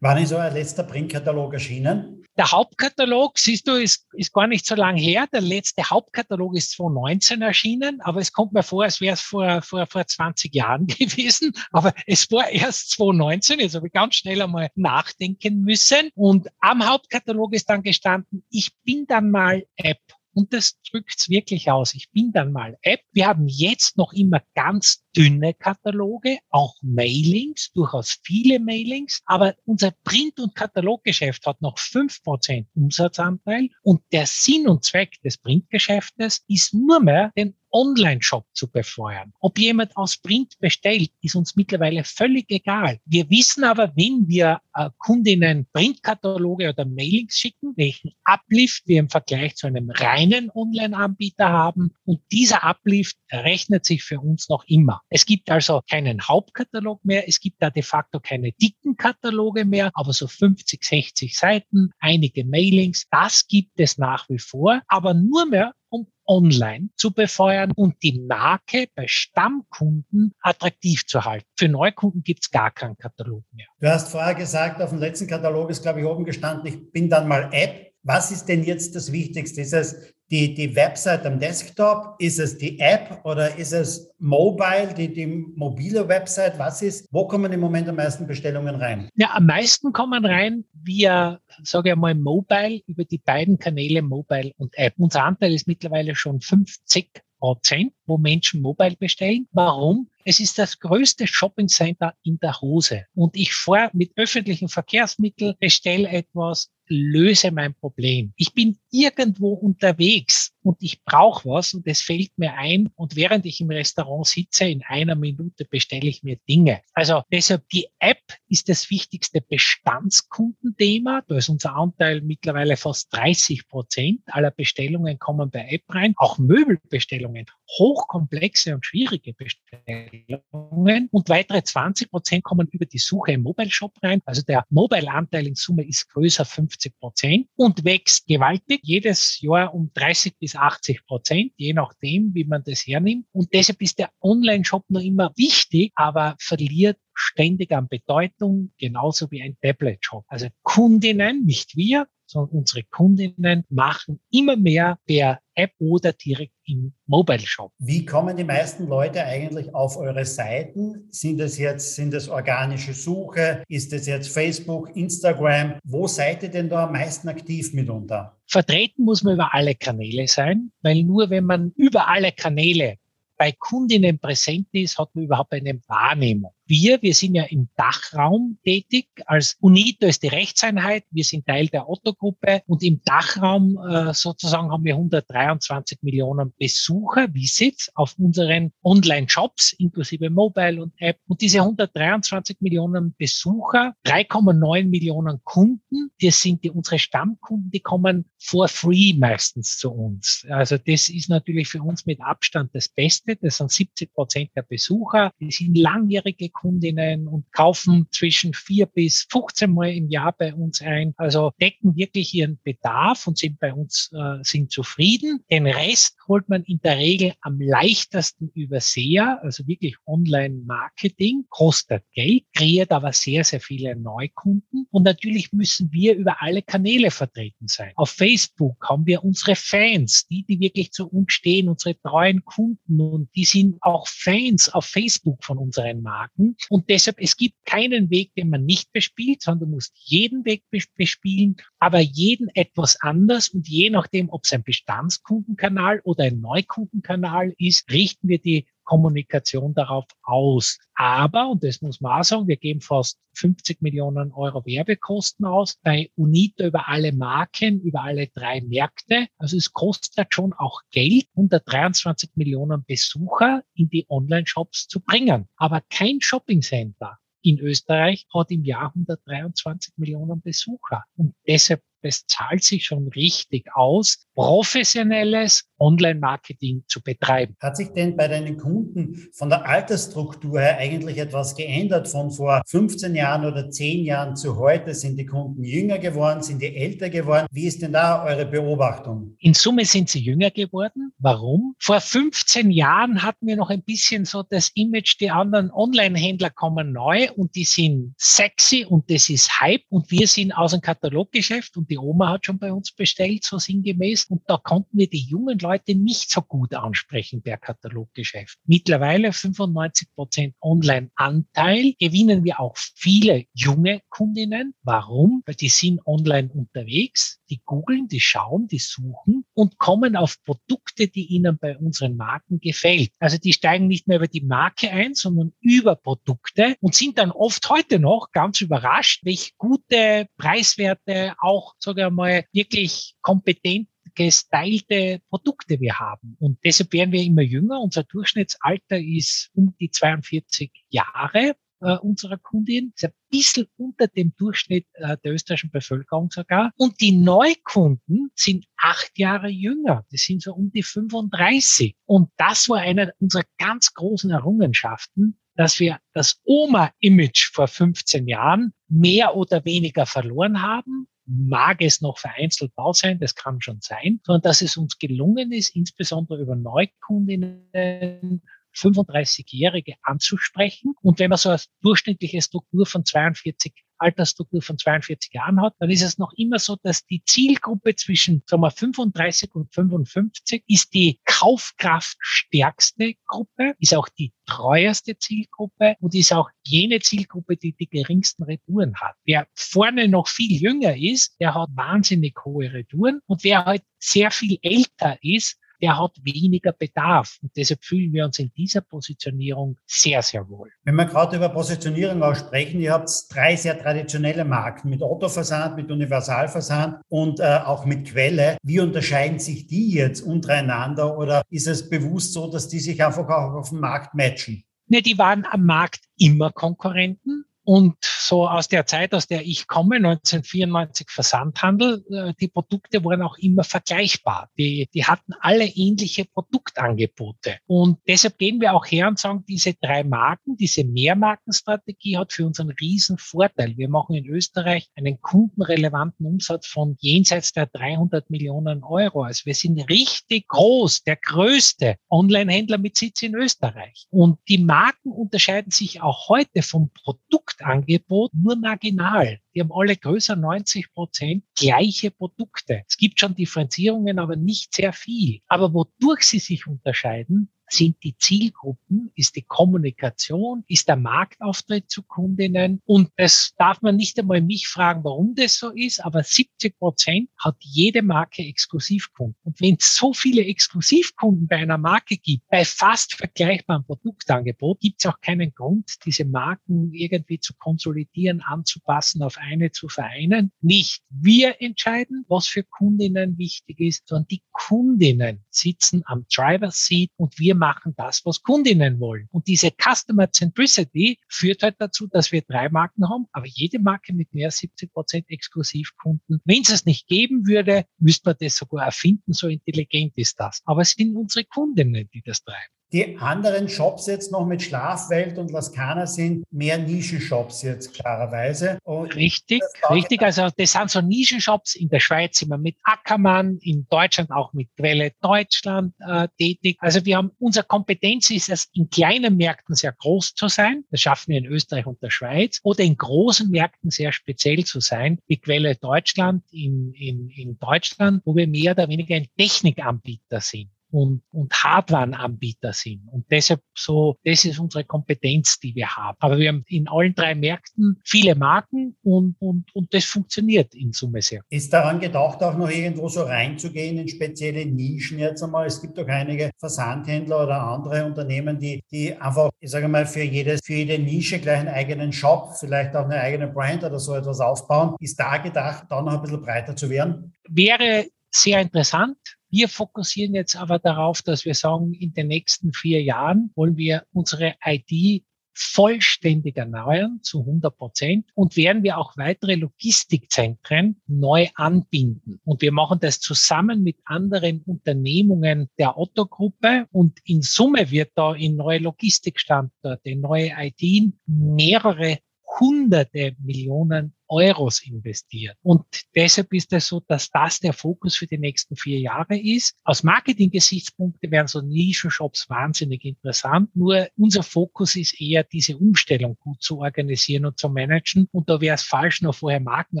Wann ist euer letzter Printkatalog erschienen? Der Hauptkatalog, siehst du, ist, ist gar nicht so lange her. Der letzte Hauptkatalog ist 2019 erschienen, aber es kommt mir vor, als wäre es vor, vor, vor 20 Jahren gewesen. Aber es war erst 2019, jetzt habe ich ganz schnell einmal nachdenken müssen. Und am Hauptkatalog ist dann gestanden, ich bin dann mal App und das drückt's wirklich aus. Ich bin dann mal App. Wir haben jetzt noch immer ganz dünne Kataloge, auch Mailings, durchaus viele Mailings, aber unser Print- und Kataloggeschäft hat noch fünf Prozent Umsatzanteil und der Sinn und Zweck des Printgeschäftes ist nur mehr den Online-Shop zu befeuern. Ob jemand aus Print bestellt, ist uns mittlerweile völlig egal. Wir wissen aber, wenn wir äh, Kundinnen Printkataloge oder Mailings schicken, welchen Uplift wir im Vergleich zu einem reinen Online-Anbieter haben. Und dieser Uplift rechnet sich für uns noch immer. Es gibt also keinen Hauptkatalog mehr. Es gibt da de facto keine dicken Kataloge mehr, aber so 50, 60 Seiten, einige Mailings, das gibt es nach wie vor, aber nur mehr um online zu befeuern und die Marke bei Stammkunden attraktiv zu halten. Für Neukunden gibt's gar keinen Katalog mehr. Du hast vorher gesagt, auf dem letzten Katalog ist, glaube ich, oben gestanden, ich bin dann mal App. Was ist denn jetzt das Wichtigste? Ist es die, die Website am Desktop? Ist es die App oder ist es Mobile, die, die mobile Website? Was ist, wo kommen im Moment am meisten Bestellungen rein? Ja, am meisten kommen rein via, sage ich mal, Mobile, über die beiden Kanäle Mobile und App. Unser Anteil ist mittlerweile schon 50 Prozent, wo Menschen Mobile bestellen. Warum? Es ist das größte Shopping Center in der Hose. Und ich fahre mit öffentlichen Verkehrsmitteln, bestelle etwas, löse mein Problem. Ich bin irgendwo unterwegs und ich brauche was und es fällt mir ein und während ich im Restaurant sitze, in einer Minute bestelle ich mir Dinge. Also deshalb die App ist das wichtigste Bestandskundenthema. Da ist unser Anteil mittlerweile fast 30 Prozent aller Bestellungen kommen bei App rein. Auch Möbelbestellungen, hochkomplexe und schwierige Bestellungen und weitere 20 Prozent kommen über die Suche im Mobile Shop rein. Also der Mobile-Anteil in Summe ist größer 50 Prozent und wächst gewaltig jedes Jahr um 30 bis 80 Prozent, je nachdem, wie man das hernimmt. Und deshalb ist der Online-Shop noch immer wichtig, aber verliert ständig an Bedeutung, genauso wie ein Tablet-Shop. Also Kundinnen, nicht wir, sondern unsere Kundinnen machen immer mehr per App oder direkt im Mobile Shop. Wie kommen die meisten Leute eigentlich auf eure Seiten? Sind es jetzt, sind es organische Suche? Ist es jetzt Facebook, Instagram? Wo seid ihr denn da am meisten aktiv mitunter? Vertreten muss man über alle Kanäle sein, weil nur wenn man über alle Kanäle bei Kundinnen präsent ist, hat man überhaupt eine Wahrnehmung. Wir, wir sind ja im Dachraum tätig. Als UNITO ist die Rechtseinheit. Wir sind Teil der Otto-Gruppe und im Dachraum äh, sozusagen haben wir 123 Millionen Besucher, Visits auf unseren Online-Shops inklusive Mobile und App. Und diese 123 Millionen Besucher, 3,9 Millionen Kunden, das sind die, unsere Stammkunden, die kommen for free meistens zu uns. Also das ist natürlich für uns mit Abstand das Beste. Das sind 70 Prozent der Besucher. Die sind langjährige Kundinnen und kaufen zwischen vier bis 15 Mal im Jahr bei uns ein. Also decken wirklich ihren Bedarf und sind bei uns, äh, sind zufrieden. Den Rest holt man in der Regel am leichtesten über SEA, also wirklich Online-Marketing, kostet Geld, kreiert aber sehr, sehr viele Neukunden. Und natürlich müssen wir über alle Kanäle vertreten sein. Auf Facebook haben wir unsere Fans, die, die wirklich zu uns stehen, unsere treuen Kunden und die sind auch Fans auf Facebook von unseren Marken. Und deshalb, es gibt keinen Weg, den man nicht bespielt, sondern du musst jeden Weg bespielen, aber jeden etwas anders. Und je nachdem, ob es ein Bestandskundenkanal oder ein Neukundenkanal ist, richten wir die Kommunikation darauf aus. Aber, und das muss man auch sagen, wir geben fast 50 Millionen Euro Werbekosten aus bei UNITA über alle Marken, über alle drei Märkte. Also es kostet schon auch Geld, 123 Millionen Besucher in die Online-Shops zu bringen. Aber kein Shopping-Center in Österreich hat im Jahr 123 Millionen Besucher. Und deshalb es zahlt sich schon richtig aus, professionelles Online-Marketing zu betreiben. Hat sich denn bei deinen Kunden von der Altersstruktur her eigentlich etwas geändert von vor 15 Jahren oder 10 Jahren zu heute? Sind die Kunden jünger geworden? Sind die älter geworden? Wie ist denn da eure Beobachtung? In Summe sind sie jünger geworden. Warum? Vor 15 Jahren hatten wir noch ein bisschen so das Image, die anderen Online-Händler kommen neu und die sind sexy und das ist Hype und wir sind aus dem Kataloggeschäft und die Oma hat schon bei uns bestellt, so sinngemäß. Und da konnten wir die jungen Leute nicht so gut ansprechen per Kataloggeschäft. Mittlerweile 95 Prozent Online-Anteil gewinnen wir auch viele junge Kundinnen. Warum? Weil die sind online unterwegs, die googeln, die schauen, die suchen und kommen auf Produkte, die ihnen bei unseren Marken gefällt. Also die steigen nicht mehr über die Marke ein, sondern über Produkte und sind dann oft heute noch ganz überrascht, welche gute, preiswerte, auch sage ich mal, wirklich kompetent gestylte Produkte wir haben. Und deshalb werden wir immer jünger. Unser Durchschnittsalter ist um die 42 Jahre äh, unserer Kundin. Ist ein bisschen unter dem Durchschnitt äh, der österreichischen Bevölkerung sogar. Und die Neukunden sind acht Jahre jünger. Das sind so um die 35. Und das war einer unserer ganz großen Errungenschaften, dass wir das Oma-Image vor 15 Jahren mehr oder weniger verloren haben mag es noch vereinzelt da sein, das kann schon sein, sondern dass es uns gelungen ist, insbesondere über Neukundinnen 35-Jährige anzusprechen. Und wenn man so eine durchschnittliche Struktur von 42 Altersstruktur von 42 Jahren hat, dann ist es noch immer so, dass die Zielgruppe zwischen sagen wir, 35 und 55 ist die kaufkraftstärkste Gruppe, ist auch die treuerste Zielgruppe und ist auch jene Zielgruppe, die die geringsten Retouren hat. Wer vorne noch viel jünger ist, der hat wahnsinnig hohe Retouren und wer halt sehr viel älter ist, der hat weniger Bedarf. Und deshalb fühlen wir uns in dieser Positionierung sehr, sehr wohl. Wenn wir gerade über Positionierung auch sprechen, ihr habt drei sehr traditionelle Marken mit Otto-Versand, mit Universalversand und äh, auch mit Quelle. Wie unterscheiden sich die jetzt untereinander oder ist es bewusst so, dass die sich einfach auch auf dem Markt matchen? Ne, die waren am Markt immer Konkurrenten. Und so aus der Zeit, aus der ich komme, 1994 Versandhandel, äh, die Produkte waren auch immer vergleichbar. Die, die hatten alle ähnliche Produktangebote. Und deshalb gehen wir auch her und sagen, diese drei Marken, diese Mehrmarkenstrategie hat für uns einen riesen Vorteil. Wir machen in Österreich einen kundenrelevanten Umsatz von jenseits der 300 Millionen Euro. Also wir sind richtig groß, der größte Online-Händler mit Sitz in Österreich. Und die Marken unterscheiden sich auch heute vom Produkt Produktangebot nur marginal. die haben alle größer 90 Prozent gleiche Produkte. Es gibt schon Differenzierungen, aber nicht sehr viel. Aber wodurch sie sich unterscheiden, sind die Zielgruppen, ist die Kommunikation, ist der Marktauftritt zu Kundinnen. Und das darf man nicht einmal mich fragen, warum das so ist, aber 70 Prozent hat jede Marke Exklusivkunden. Und wenn es so viele Exklusivkunden bei einer Marke gibt, bei fast vergleichbarem Produktangebot, gibt es auch keinen Grund, diese Marken irgendwie zu konsolidieren, anzupassen, auf eine zu vereinen. Nicht wir entscheiden, was für Kundinnen wichtig ist, sondern die Kundinnen sitzen am Driver's Seat und wir machen das, was Kundinnen wollen. Und diese Customer Centricity führt halt dazu, dass wir drei Marken haben, aber jede Marke mit mehr als 70 Prozent Exklusivkunden. Wenn es es nicht geben würde, müsste man das sogar erfinden, so intelligent ist das. Aber es sind unsere Kundinnen, die das treiben. Die anderen Shops jetzt noch mit Schlafwelt und Laskana sind mehr Nischenshops jetzt klarerweise. Und richtig, richtig. Also das sind so Nischenshops. In der Schweiz sind wir mit Ackermann, in Deutschland auch mit Quelle Deutschland äh, tätig. Also wir haben, unsere Kompetenz ist es, in kleinen Märkten sehr groß zu sein. Das schaffen wir in Österreich und der Schweiz. Oder in großen Märkten sehr speziell zu sein, wie Quelle Deutschland in, in, in Deutschland, wo wir mehr oder weniger ein Technikanbieter sind und, und Hardware-Anbieter sind. Und deshalb so, das ist unsere Kompetenz, die wir haben. Aber wir haben in allen drei Märkten viele Marken und, und, und das funktioniert in Summe sehr. Ist daran gedacht, auch noch irgendwo so reinzugehen in spezielle Nischen jetzt einmal? Es gibt doch einige Versandhändler oder andere Unternehmen, die, die einfach, ich sage mal, für jedes, für jede Nische gleich einen eigenen Shop, vielleicht auch eine eigene Brand oder so etwas aufbauen. Ist da gedacht, da noch ein bisschen breiter zu werden? Wäre sehr interessant. Wir fokussieren jetzt aber darauf, dass wir sagen, in den nächsten vier Jahren wollen wir unsere ID vollständig erneuern zu 100 Prozent und werden wir auch weitere Logistikzentren neu anbinden. Und wir machen das zusammen mit anderen Unternehmungen der Otto-Gruppe und in Summe wird da in neue Logistikstandorte, neue IT mehrere hunderte Millionen Euros investiert. Und deshalb ist es so, dass das der Fokus für die nächsten vier Jahre ist. Aus Marketing-Gesichtspunkte wären so Nischenshops wahnsinnig interessant. Nur unser Fokus ist eher, diese Umstellung gut zu organisieren und zu managen. Und da wäre es falsch, noch vorher Marken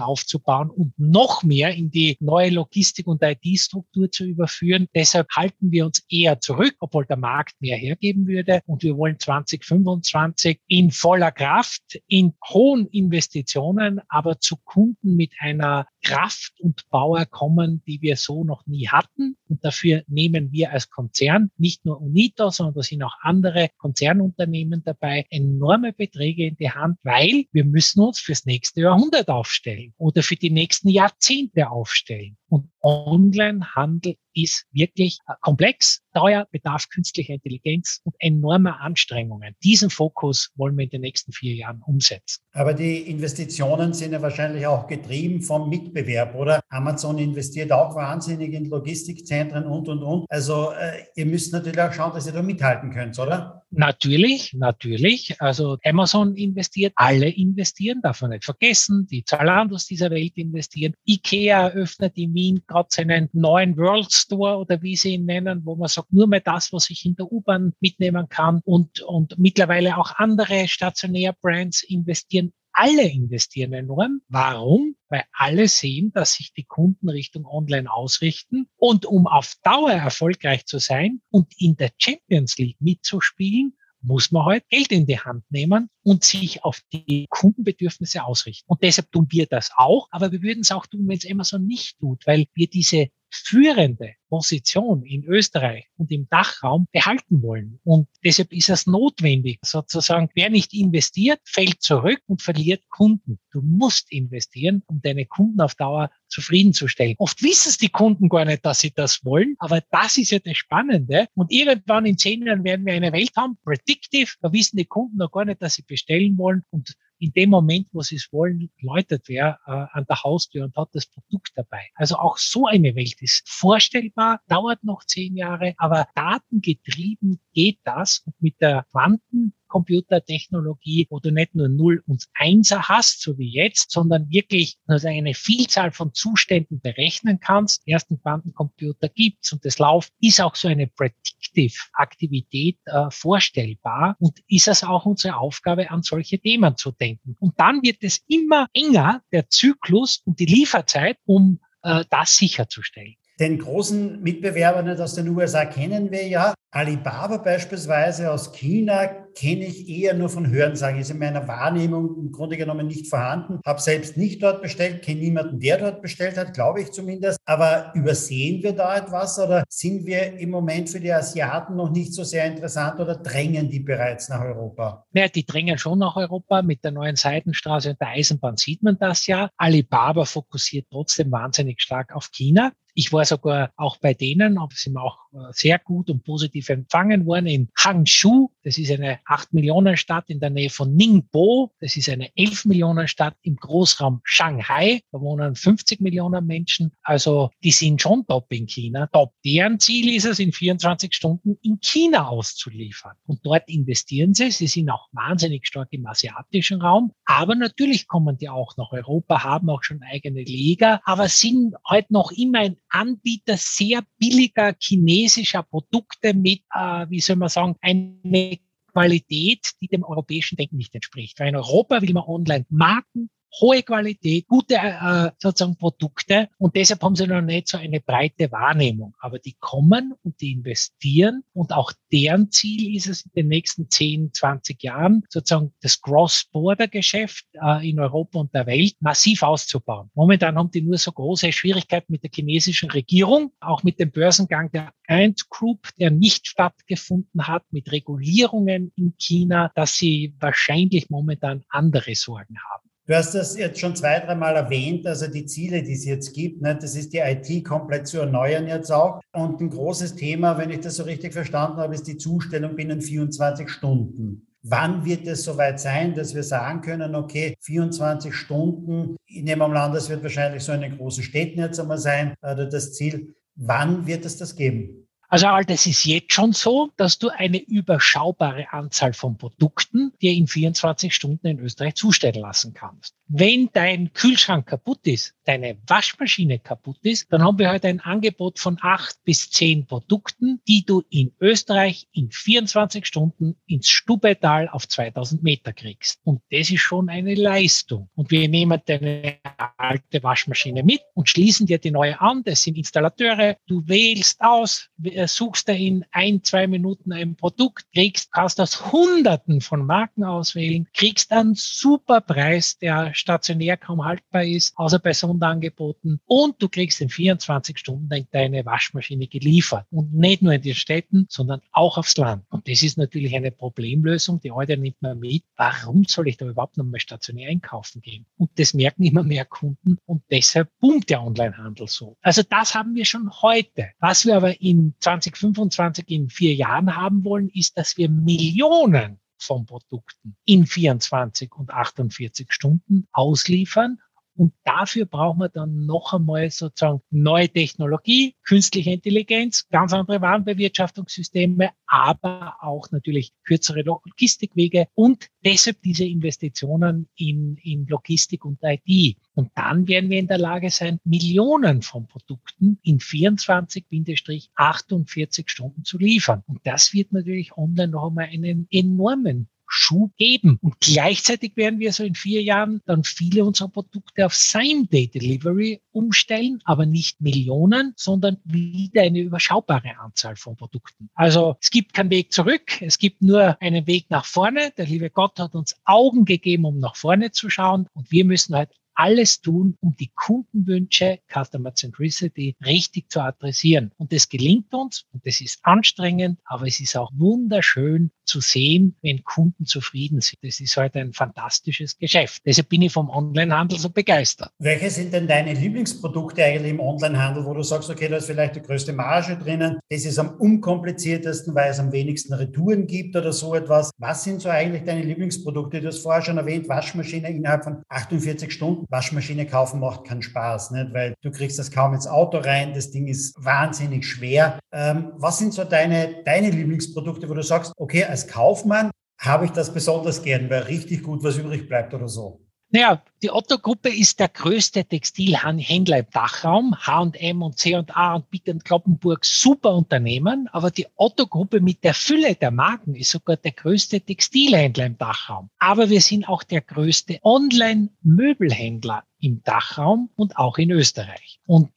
aufzubauen und noch mehr in die neue Logistik- und IT-Struktur zu überführen. Deshalb halten wir uns eher zurück, obwohl der Markt mehr hergeben würde. Und wir wollen 2025 in voller Kraft, in hohen Investitionen, aber zu Kunden mit einer Kraft und Power kommen, die wir so noch nie hatten. Und dafür nehmen wir als Konzern, nicht nur UNITA, sondern da sind auch andere Konzernunternehmen dabei, enorme Beträge in die Hand, weil wir müssen uns fürs nächste Jahrhundert aufstellen oder für die nächsten Jahrzehnte aufstellen. Und Onlinehandel ist wirklich äh, komplex, teuer, bedarf künstlicher Intelligenz und enormer Anstrengungen. Diesen Fokus wollen wir in den nächsten vier Jahren umsetzen. Aber die Investitionen sind ja wahrscheinlich auch getrieben vom Mitbewerb, oder? Amazon investiert auch wahnsinnig in Logistikzentren und, und, und. Also äh, ihr müsst natürlich auch schauen, dass ihr da mithalten könnt, oder? Natürlich, natürlich. Also Amazon investiert, alle investieren, darf man nicht vergessen. Die Zalandos dieser Welt investieren. Ikea eröffnet in Wien gerade seinen neuen World Store oder wie sie ihn nennen, wo man sagt, nur mehr das, was ich in der U-Bahn mitnehmen kann. Und, und mittlerweile auch andere Stationär-Brands investieren alle investieren enorm. Warum? Weil alle sehen, dass sich die Kunden Richtung Online ausrichten. Und um auf Dauer erfolgreich zu sein und in der Champions League mitzuspielen, muss man halt Geld in die Hand nehmen und sich auf die Kundenbedürfnisse ausrichten. Und deshalb tun wir das auch, aber wir würden es auch tun, wenn es Amazon nicht tut, weil wir diese führende Position in Österreich und im Dachraum behalten wollen. Und deshalb ist es notwendig, sozusagen, wer nicht investiert, fällt zurück und verliert Kunden. Du musst investieren, um deine Kunden auf Dauer zufriedenzustellen. Oft wissen es die Kunden gar nicht, dass sie das wollen, aber das ist ja das Spannende. Und irgendwann in zehn Jahren werden wir eine Welt haben, predictive, da wissen die Kunden noch gar nicht, dass sie bestellen wollen und in dem Moment, wo sie es wollen, läutet wer äh, an der Haustür und hat das Produkt dabei. Also auch so eine Welt ist vorstellbar, dauert noch zehn Jahre, aber datengetrieben geht das und mit der Quanten Quantencomputertechnologie, wo du nicht nur 0 und 1 hast, so wie jetzt, sondern wirklich eine Vielzahl von Zuständen berechnen kannst. Ersten Quantencomputer gibt's und das läuft, ist auch so eine Predictive-Aktivität äh, vorstellbar und ist es auch unsere Aufgabe, an solche Themen zu denken. Und dann wird es immer enger, der Zyklus und die Lieferzeit, um äh, das sicherzustellen. Den großen Mitbewerber nicht aus den USA kennen wir ja. Alibaba beispielsweise aus China kenne ich eher nur von Hörensagen. Ist in meiner Wahrnehmung im Grunde genommen nicht vorhanden. Habe selbst nicht dort bestellt, kenne niemanden, der dort bestellt hat, glaube ich zumindest. Aber übersehen wir da etwas oder sind wir im Moment für die Asiaten noch nicht so sehr interessant oder drängen die bereits nach Europa? Naja, die drängen schon nach Europa. Mit der neuen Seitenstraße und der Eisenbahn sieht man das ja. Alibaba fokussiert trotzdem wahnsinnig stark auf China. Ich war sogar auch bei denen, aber sind auch äh, sehr gut und positiv empfangen worden in Hangzhou. Das ist eine 8 Millionen Stadt in der Nähe von Ningbo. Das ist eine 11 Millionen Stadt im Großraum Shanghai. Da wohnen 50 Millionen Menschen. Also die sind schon top in China. Top. Deren Ziel ist es, in 24 Stunden in China auszuliefern. Und dort investieren sie. Sie sind auch wahnsinnig stark im asiatischen Raum. Aber natürlich kommen die auch nach Europa, haben auch schon eigene Liga, aber sind heute noch immer ein Anbieter sehr billiger chinesischer Produkte mit, äh, wie soll man sagen, eine Qualität, die dem europäischen Denken nicht entspricht. Weil in Europa will man online Marken hohe Qualität, gute äh, sozusagen Produkte und deshalb haben sie noch nicht so eine breite Wahrnehmung. Aber die kommen und die investieren und auch deren Ziel ist es in den nächsten 10, 20 Jahren sozusagen das Cross-Border-Geschäft äh, in Europa und der Welt massiv auszubauen. Momentan haben die nur so große Schwierigkeiten mit der chinesischen Regierung, auch mit dem Börsengang der Ant Group, der nicht stattgefunden hat, mit Regulierungen in China, dass sie wahrscheinlich momentan andere Sorgen haben. Du hast das jetzt schon zwei, dreimal erwähnt, also die Ziele, die es jetzt gibt. Ne? Das ist die IT komplett zu erneuern jetzt auch. Und ein großes Thema, wenn ich das so richtig verstanden habe, ist die Zustellung binnen 24 Stunden. Wann wird es soweit sein, dass wir sagen können, okay, 24 Stunden, in dem Land, das wird wahrscheinlich so in den großen Städten jetzt einmal sein, oder das Ziel. Wann wird es das geben? Also all das ist jetzt schon so, dass du eine überschaubare Anzahl von Produkten dir in 24 Stunden in Österreich zustellen lassen kannst. Wenn dein Kühlschrank kaputt ist, deine Waschmaschine kaputt ist, dann haben wir heute ein Angebot von acht bis zehn Produkten, die du in Österreich in 24 Stunden ins Stubetal auf 2000 Meter kriegst. Und das ist schon eine Leistung. Und wir nehmen deine alte Waschmaschine mit und schließen dir die neue an. Das sind Installateure. Du wählst aus, äh, suchst da in ein, zwei Minuten ein Produkt, kriegst, kannst aus Hunderten von Marken auswählen, kriegst einen super Preis, der stationär kaum haltbar ist, außer bei Sonderangeboten. Und du kriegst in 24 Stunden deine Waschmaschine geliefert. Und nicht nur in den Städten, sondern auch aufs Land. Und das ist natürlich eine Problemlösung. Die heute nimmt man mit. Warum soll ich da überhaupt noch mal stationär einkaufen gehen? Und das merken immer mehr Kunden. Und deshalb boomt der Onlinehandel so. Also das haben wir schon heute. Was wir aber in 2025 in vier Jahren haben wollen, ist, dass wir Millionen von Produkten in 24 und 48 Stunden ausliefern. Und dafür brauchen wir dann noch einmal sozusagen neue Technologie, künstliche Intelligenz, ganz andere Warenbewirtschaftungssysteme, aber auch natürlich kürzere Logistikwege und deshalb diese Investitionen in, in Logistik und IT. Und dann werden wir in der Lage sein, Millionen von Produkten in 24-48 Stunden zu liefern. Und das wird natürlich online noch einmal einen enormen Schub geben. Und gleichzeitig werden wir so in vier Jahren dann viele unserer Produkte auf Same-Day-Delivery umstellen, aber nicht Millionen, sondern wieder eine überschaubare Anzahl von Produkten. Also es gibt keinen Weg zurück, es gibt nur einen Weg nach vorne. Der liebe Gott hat uns Augen gegeben, um nach vorne zu schauen und wir müssen halt alles tun, um die Kundenwünsche, Customer Centricity, richtig zu adressieren. Und das gelingt uns und das ist anstrengend, aber es ist auch wunderschön zu sehen, wenn Kunden zufrieden sind. Das ist heute ein fantastisches Geschäft. Deshalb bin ich vom Onlinehandel so begeistert. Welche sind denn deine Lieblingsprodukte eigentlich im Onlinehandel, wo du sagst, okay, da ist vielleicht die größte Marge drinnen, das ist am unkompliziertesten, weil es am wenigsten Retouren gibt oder so etwas. Was sind so eigentlich deine Lieblingsprodukte? Du hast vorher schon erwähnt, Waschmaschine innerhalb von 48 Stunden. Waschmaschine kaufen macht keinen Spaß, nicht? weil du kriegst das kaum ins Auto rein, das Ding ist wahnsinnig schwer. Ähm, was sind so deine, deine Lieblingsprodukte, wo du sagst, okay, als Kaufmann habe ich das besonders gern, weil richtig gut was übrig bleibt oder so. Naja, die Otto-Gruppe ist der größte Textilhändler im Dachraum. H&M und C&A und Bick und Kloppenburg, super Unternehmen. Aber die Otto-Gruppe mit der Fülle der Marken ist sogar der größte Textilhändler im Dachraum. Aber wir sind auch der größte Online-Möbelhändler im Dachraum und auch in Österreich. Und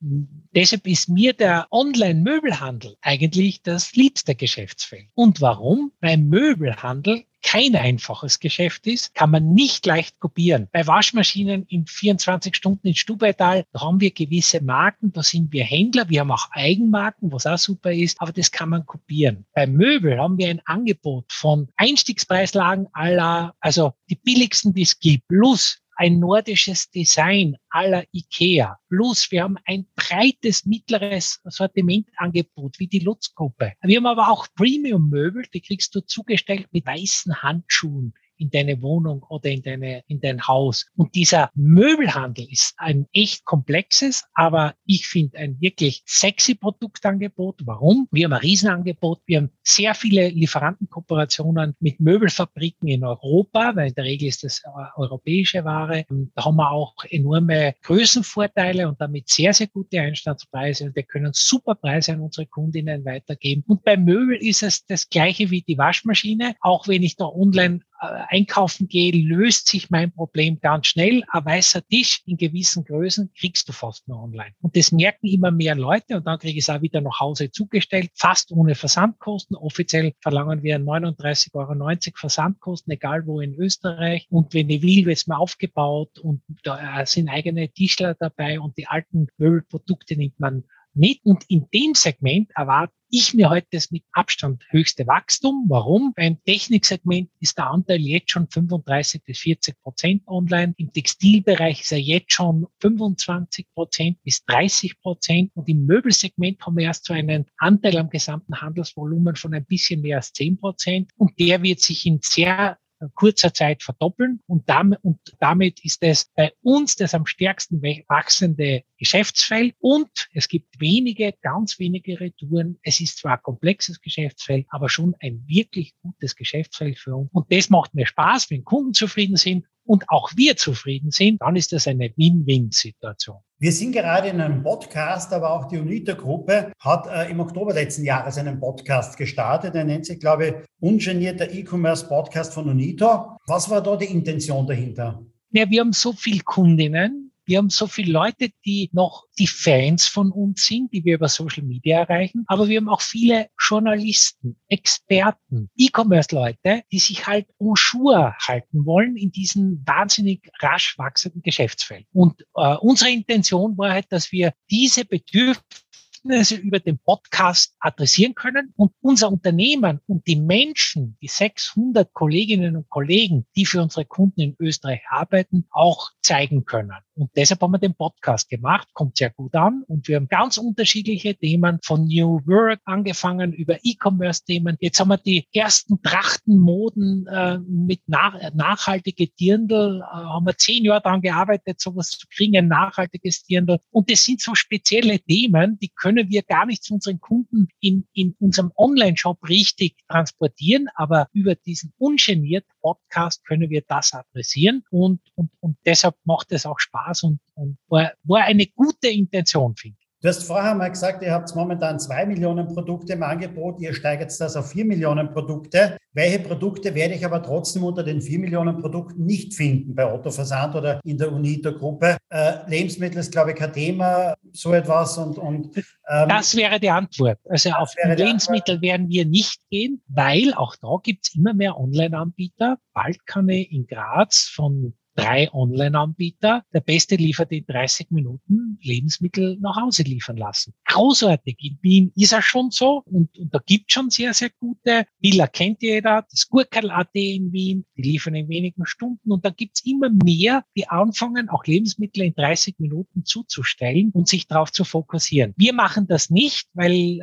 deshalb ist mir der Online-Möbelhandel eigentlich das liebste Geschäftsfeld. Und warum? Weil Möbelhandel kein einfaches Geschäft ist, kann man nicht leicht kopieren. Bei Waschmaschinen in 24 Stunden in Stubaital, da haben wir gewisse Marken, da sind wir Händler, wir haben auch Eigenmarken, was auch super ist, aber das kann man kopieren. Bei Möbel haben wir ein Angebot von Einstiegspreislagen aller, also die billigsten, die es gibt, plus ein nordisches Design aller IKEA. Plus wir haben ein breites mittleres Sortimentangebot wie die Lutz-Gruppe. Wir haben aber auch Premium-Möbel, die kriegst du zugestellt mit weißen Handschuhen in deine Wohnung oder in, deine, in dein Haus. Und dieser Möbelhandel ist ein echt komplexes, aber ich finde ein wirklich sexy Produktangebot. Warum? Wir haben ein Riesenangebot. Wir haben sehr viele Lieferantenkooperationen mit Möbelfabriken in Europa, weil in der Regel ist das äh, europäische Ware. Da haben wir auch enorme Größenvorteile und damit sehr, sehr gute Einstandspreise. Und wir können super Preise an unsere Kundinnen weitergeben. Und bei Möbel ist es das gleiche wie die Waschmaschine. Auch wenn ich da online einkaufen gehe, löst sich mein Problem ganz schnell. Ein weißer Tisch in gewissen Größen kriegst du fast nur online. Und das merken immer mehr Leute und dann kriege ich es auch wieder nach Hause zugestellt, fast ohne Versandkosten. Offiziell verlangen wir 39,90 Euro Versandkosten, egal wo in Österreich. Und wenn ich will, wird es mir aufgebaut und da sind eigene Tischler dabei und die alten Möbelprodukte nimmt man mit. Und in dem Segment erwarte ich mir heute das mit Abstand höchste Wachstum. Warum? Beim Techniksegment ist der Anteil jetzt schon 35 bis 40 Prozent online. Im Textilbereich ist er jetzt schon 25 Prozent bis 30 Prozent. Und im Möbelsegment haben wir erst so einen Anteil am gesamten Handelsvolumen von ein bisschen mehr als 10 Prozent. Und der wird sich in sehr kurzer Zeit verdoppeln und damit, und damit ist es bei uns das am stärksten wachsende Geschäftsfeld und es gibt wenige, ganz wenige Retouren. Es ist zwar ein komplexes Geschäftsfeld, aber schon ein wirklich gutes Geschäftsfeld für uns. Und das macht mir Spaß, wenn Kunden zufrieden sind und auch wir zufrieden sind, dann ist das eine Win-Win-Situation. Wir sind gerade in einem Podcast, aber auch die UNITA-Gruppe hat äh, im Oktober letzten Jahres einen Podcast gestartet. Der nennt sich, glaube ich, Ungenierter E-Commerce-Podcast von UNITA. Was war da die Intention dahinter? Ja, wir haben so viele Kundinnen, wir haben so viele Leute, die noch die Fans von uns sind, die wir über Social Media erreichen. Aber wir haben auch viele Journalisten, Experten, E-Commerce-Leute, die sich halt en jour halten wollen in diesem wahnsinnig rasch wachsenden Geschäftsfeld. Und äh, unsere Intention war halt, dass wir diese Bedürfnisse über den Podcast adressieren können und unser Unternehmen und die Menschen, die 600 Kolleginnen und Kollegen, die für unsere Kunden in Österreich arbeiten, auch zeigen können. Und deshalb haben wir den Podcast gemacht, kommt sehr gut an und wir haben ganz unterschiedliche Themen von New Work angefangen über E-Commerce-Themen. Jetzt haben wir die ersten Trachtenmoden äh, mit nach, nachhaltige Dirndl, äh, haben wir zehn Jahre daran gearbeitet, sowas zu kriegen, ein nachhaltiges Dirndl. Und das sind so spezielle Themen, die können wir gar nicht zu unseren Kunden in, in unserem Online-Shop richtig transportieren, aber über diesen ungenierten Podcast können wir das adressieren und, und, und deshalb macht es auch Spaß und, und war, war eine gute Intention, finde ich. Du hast vorher mal gesagt, ihr habt momentan zwei Millionen Produkte im Angebot, ihr steigert das auf vier Millionen Produkte. Welche Produkte werde ich aber trotzdem unter den vier Millionen Produkten nicht finden bei Otto Versand oder in der Unito-Gruppe? Äh, Lebensmittel ist, glaube ich, kein Thema, so etwas. Und, und, ähm, das wäre die Antwort. Also auf Lebensmittel werden wir nicht gehen, weil auch da gibt es immer mehr Online-Anbieter. Bald kann ich in Graz von drei Online-Anbieter. Der beste liefert in 30 Minuten Lebensmittel nach Hause liefern lassen. Großartig. In Wien ist er schon so und, und da gibt schon sehr, sehr gute. Villa kennt jeder, das Gurkel.at in Wien, die liefern in wenigen Stunden und da gibt's immer mehr, die anfangen, auch Lebensmittel in 30 Minuten zuzustellen und sich darauf zu fokussieren. Wir machen das nicht, weil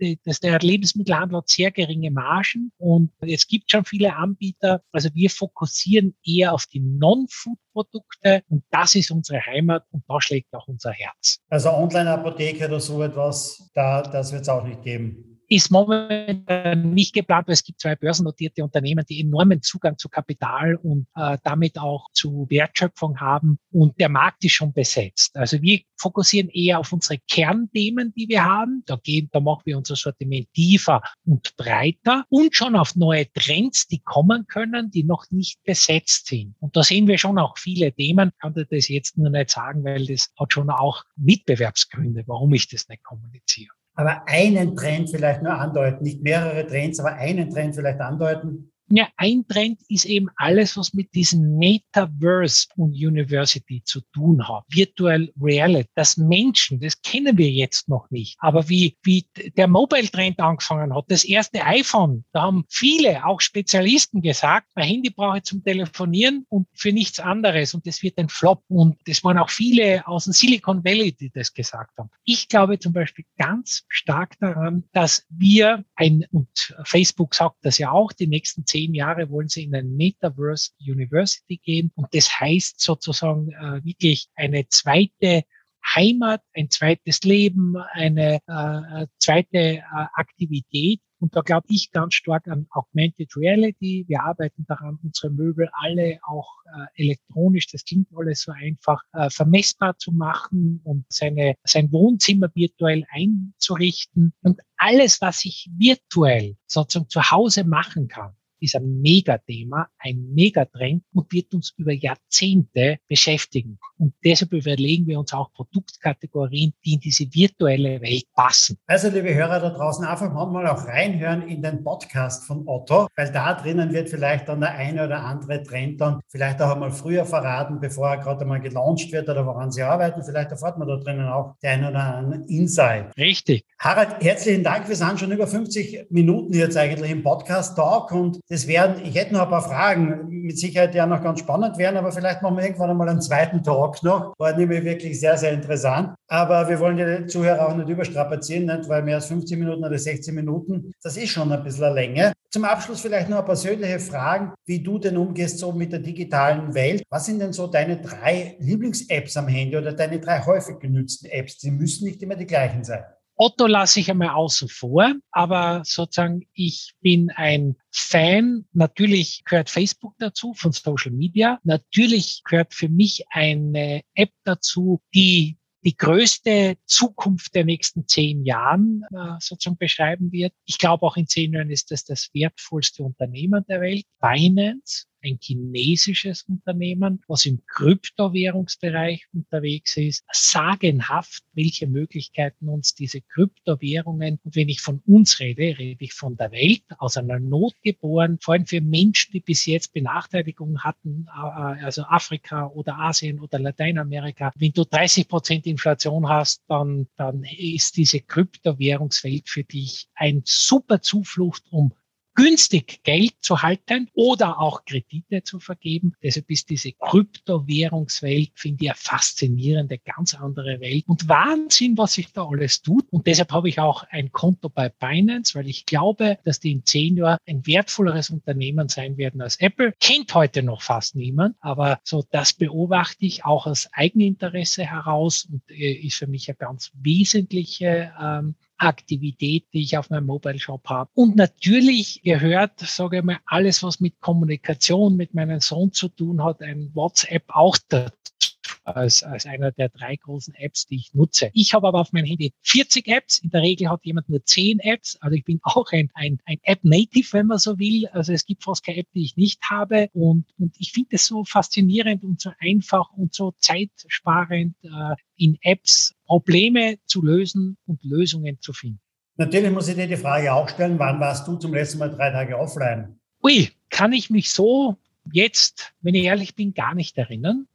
äh, das, der Lebensmittelhandel hat sehr geringe Margen und es gibt schon viele Anbieter. Also wir fokussieren eher auf die Non-Food-Produkte und das ist unsere Heimat und da schlägt auch unser Herz. Also Online-Apotheke oder so etwas, da, das wird es auch nicht geben. Ist momentan nicht geplant, weil es gibt zwei börsennotierte Unternehmen, die enormen Zugang zu Kapital und äh, damit auch zu Wertschöpfung haben. Und der Markt ist schon besetzt. Also wir fokussieren eher auf unsere Kernthemen, die wir haben. Da gehen, da machen wir unser Sortiment tiefer und breiter und schon auf neue Trends, die kommen können, die noch nicht besetzt sind. Und da sehen wir schon auch viele Themen. Ich kann das jetzt nur nicht sagen, weil das hat schon auch Mitbewerbsgründe, warum ich das nicht kommuniziere aber einen Trend vielleicht nur andeuten, nicht mehrere Trends, aber einen Trend vielleicht andeuten, ja, ein Trend ist eben alles, was mit diesem Metaverse und University zu tun hat. Virtual Reality, das Menschen, das kennen wir jetzt noch nicht. Aber wie, wie der Mobile-Trend angefangen hat, das erste iPhone, da haben viele, auch Spezialisten gesagt, mein Handy brauche ich zum Telefonieren und für nichts anderes. Und das wird ein Flop. Und das waren auch viele aus dem Silicon Valley, die das gesagt haben. Ich glaube zum Beispiel ganz stark daran, dass wir ein, und Facebook sagt das ja auch, die nächsten zehn zehn Jahre wollen sie in ein Metaverse University gehen. Und das heißt sozusagen äh, wirklich eine zweite Heimat, ein zweites Leben, eine äh, zweite äh, Aktivität. Und da glaube ich ganz stark an Augmented Reality. Wir arbeiten daran, unsere Möbel alle auch äh, elektronisch, das klingt alles so einfach, äh, vermessbar zu machen und seine, sein Wohnzimmer virtuell einzurichten. Und alles, was ich virtuell sozusagen zu Hause machen kann, ist ein Megathema, ein Megatrend und wird uns über Jahrzehnte beschäftigen. Und deshalb überlegen wir uns auch Produktkategorien, die in diese virtuelle Welt passen. Also, liebe Hörer da draußen, einfach mal auch reinhören in den Podcast von Otto, weil da drinnen wird vielleicht dann der eine oder andere Trend dann vielleicht auch einmal früher verraten, bevor er gerade einmal gelauncht wird oder woran sie arbeiten. Vielleicht erfahrt man da drinnen auch den einen oder anderen Insight. Richtig. Harald, herzlichen Dank. Wir sind schon über 50 Minuten jetzt eigentlich im Podcast Talk und das werden, ich hätte noch ein paar Fragen, mit Sicherheit ja noch ganz spannend werden, aber vielleicht machen wir irgendwann einmal einen zweiten Talk noch. War nämlich wirklich sehr, sehr interessant. Aber wir wollen die Zuhörer auch nicht überstrapazieren, nicht? weil mehr als 15 Minuten oder 16 Minuten, das ist schon ein bisschen eine Länge. Zum Abschluss vielleicht noch persönliche Fragen, wie du denn umgehst so mit der digitalen Welt. Was sind denn so deine drei Lieblings-Apps am Handy oder deine drei häufig genützten Apps? Die müssen nicht immer die gleichen sein. Otto lasse ich einmal außen vor, aber sozusagen ich bin ein Fan. Natürlich gehört Facebook dazu von Social Media. Natürlich gehört für mich eine App dazu, die die größte Zukunft der nächsten zehn Jahren äh, sozusagen beschreiben wird. Ich glaube, auch in zehn Jahren ist das das wertvollste Unternehmen der Welt. Binance ein chinesisches Unternehmen, was im Kryptowährungsbereich unterwegs ist. Sagenhaft, welche Möglichkeiten uns diese Kryptowährungen, und wenn ich von uns rede, rede ich von der Welt, aus einer Not geboren, vor allem für Menschen, die bis jetzt Benachteiligungen hatten, äh, also Afrika oder Asien oder Lateinamerika. Wenn du 30 Prozent Inflation hast, dann, dann ist diese Kryptowährungswelt für dich ein super Zuflucht, um günstig Geld zu halten oder auch Kredite zu vergeben. Deshalb ist diese Kryptowährungswelt, finde ich, eine faszinierende, ganz andere Welt und Wahnsinn, was sich da alles tut. Und deshalb habe ich auch ein Konto bei Binance, weil ich glaube, dass die in zehn Jahren ein wertvolleres Unternehmen sein werden als Apple. Kennt heute noch fast niemand, aber so das beobachte ich auch aus Eigeninteresse heraus und äh, ist für mich eine ganz wesentliche ähm, Aktivität, die ich auf meinem Mobile Shop habe. Und natürlich gehört, sage ich mal, alles, was mit Kommunikation mit meinem Sohn zu tun hat, ein WhatsApp auch dazu als, als einer der drei großen Apps, die ich nutze. Ich habe aber auf meinem Handy 40 Apps. In der Regel hat jemand nur 10 Apps. Also ich bin auch ein, ein, ein App-Native, wenn man so will. Also es gibt fast keine App, die ich nicht habe. Und, und ich finde es so faszinierend und so einfach und so zeitsparend, äh, in Apps Probleme zu lösen und Lösungen zu finden. Natürlich muss ich dir die Frage auch stellen, wann warst du zum letzten Mal drei Tage offline? Ui, kann ich mich so jetzt, wenn ich ehrlich bin, gar nicht erinnern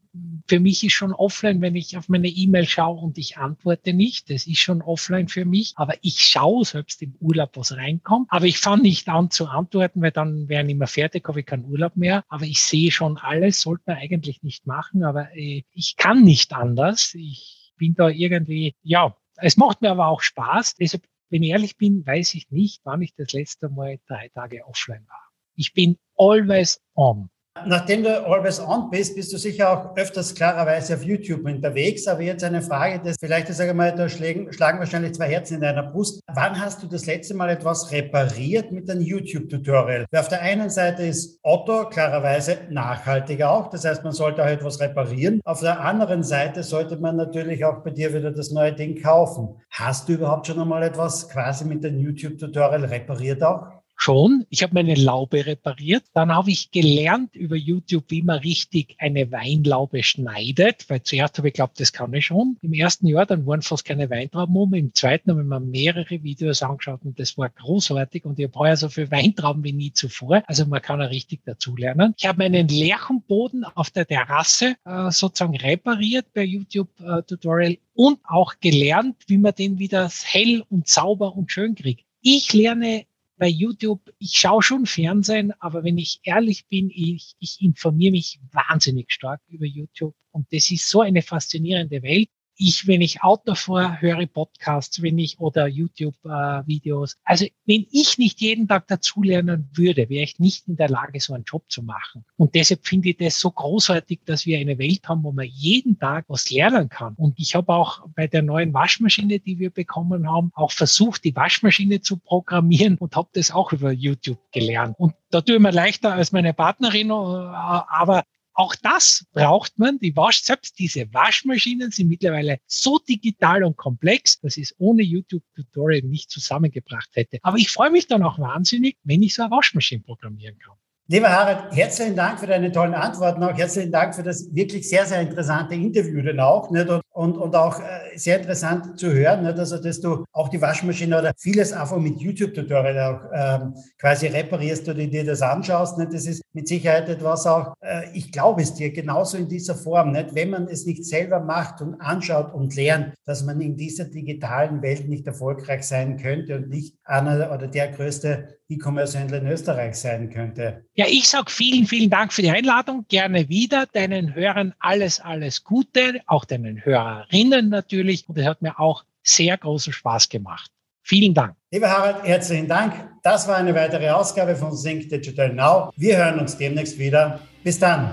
für mich ist schon offline, wenn ich auf meine E-Mail schaue und ich antworte nicht. Das ist schon offline für mich. Aber ich schaue selbst im Urlaub, was reinkommt. Aber ich fange nicht an zu antworten, weil dann wäre ich mehr fertig, habe ich keinen Urlaub mehr. Aber ich sehe schon alles, sollte man eigentlich nicht machen. Aber äh, ich kann nicht anders. Ich bin da irgendwie, ja, es macht mir aber auch Spaß. Deshalb, wenn ich ehrlich bin, weiß ich nicht, wann ich das letzte Mal drei Tage offline war. Ich bin always on. Nachdem du always on bist, bist du sicher auch öfters klarerweise auf YouTube unterwegs. Aber jetzt eine Frage, das vielleicht, sage ich mal, da schlagen, schlagen wahrscheinlich zwei Herzen in deiner Brust. Wann hast du das letzte Mal etwas repariert mit einem YouTube-Tutorial? Auf der einen Seite ist Otto klarerweise nachhaltiger auch. Das heißt, man sollte auch etwas reparieren. Auf der anderen Seite sollte man natürlich auch bei dir wieder das neue Ding kaufen. Hast du überhaupt schon einmal etwas quasi mit dem YouTube-Tutorial repariert auch? Schon. Ich habe meine Laube repariert. Dann habe ich gelernt über YouTube, wie man richtig eine Weinlaube schneidet, weil zuerst habe ich geglaubt, das kann ich schon. Im ersten Jahr, dann waren fast keine Weintrauben um. Im zweiten habe ich mir mehrere Videos angeschaut und das war großartig und ich habe heuer so viel Weintrauben wie nie zuvor. Also man kann auch richtig dazulernen. Ich habe meinen Lärchenboden auf der Terrasse äh, sozusagen repariert per YouTube-Tutorial und auch gelernt, wie man den wieder hell und sauber und schön kriegt. Ich lerne bei YouTube, ich schaue schon Fernsehen, aber wenn ich ehrlich bin, ich, ich informiere mich wahnsinnig stark über YouTube. Und das ist so eine faszinierende Welt ich, wenn ich Auto fahre, höre Podcasts, wenn ich oder YouTube-Videos. Äh, also wenn ich nicht jeden Tag dazulernen würde, wäre ich nicht in der Lage, so einen Job zu machen. Und deshalb finde ich das so großartig, dass wir eine Welt haben, wo man jeden Tag was lernen kann. Und ich habe auch bei der neuen Waschmaschine, die wir bekommen haben, auch versucht, die Waschmaschine zu programmieren und habe das auch über YouTube gelernt. Und da tue ich mir leichter als meine Partnerin, äh, aber auch das braucht man. Die Wasch, selbst diese Waschmaschinen sind mittlerweile so digital und komplex, dass ich es ohne YouTube-Tutorial nicht zusammengebracht hätte. Aber ich freue mich dann auch wahnsinnig, wenn ich so eine Waschmaschine programmieren kann. Lieber Harald, herzlichen Dank für deine tollen Antworten, auch herzlichen Dank für das wirklich sehr, sehr interessante Interview dann auch nicht? Und, und, auch äh, sehr interessant zu hören, nicht? Also, dass du auch die Waschmaschine oder vieles einfach mit YouTube-Tutorial auch ähm, quasi reparierst oder dir das anschaust. Nicht? Das ist mit Sicherheit etwas auch, äh, ich glaube es dir, genauso in dieser Form, nicht? wenn man es nicht selber macht und anschaut und lernt, dass man in dieser digitalen Welt nicht erfolgreich sein könnte und nicht einer oder der größte E-Commerce-Händler in Österreich sein könnte. Ja, ich sage vielen, vielen Dank für die Einladung. Gerne wieder. Deinen Hörern alles, alles Gute, auch deinen Hörerinnen natürlich. Und es hat mir auch sehr großen Spaß gemacht. Vielen Dank. Lieber Harald, herzlichen Dank. Das war eine weitere Ausgabe von Sync Digital Now. Wir hören uns demnächst wieder. Bis dann.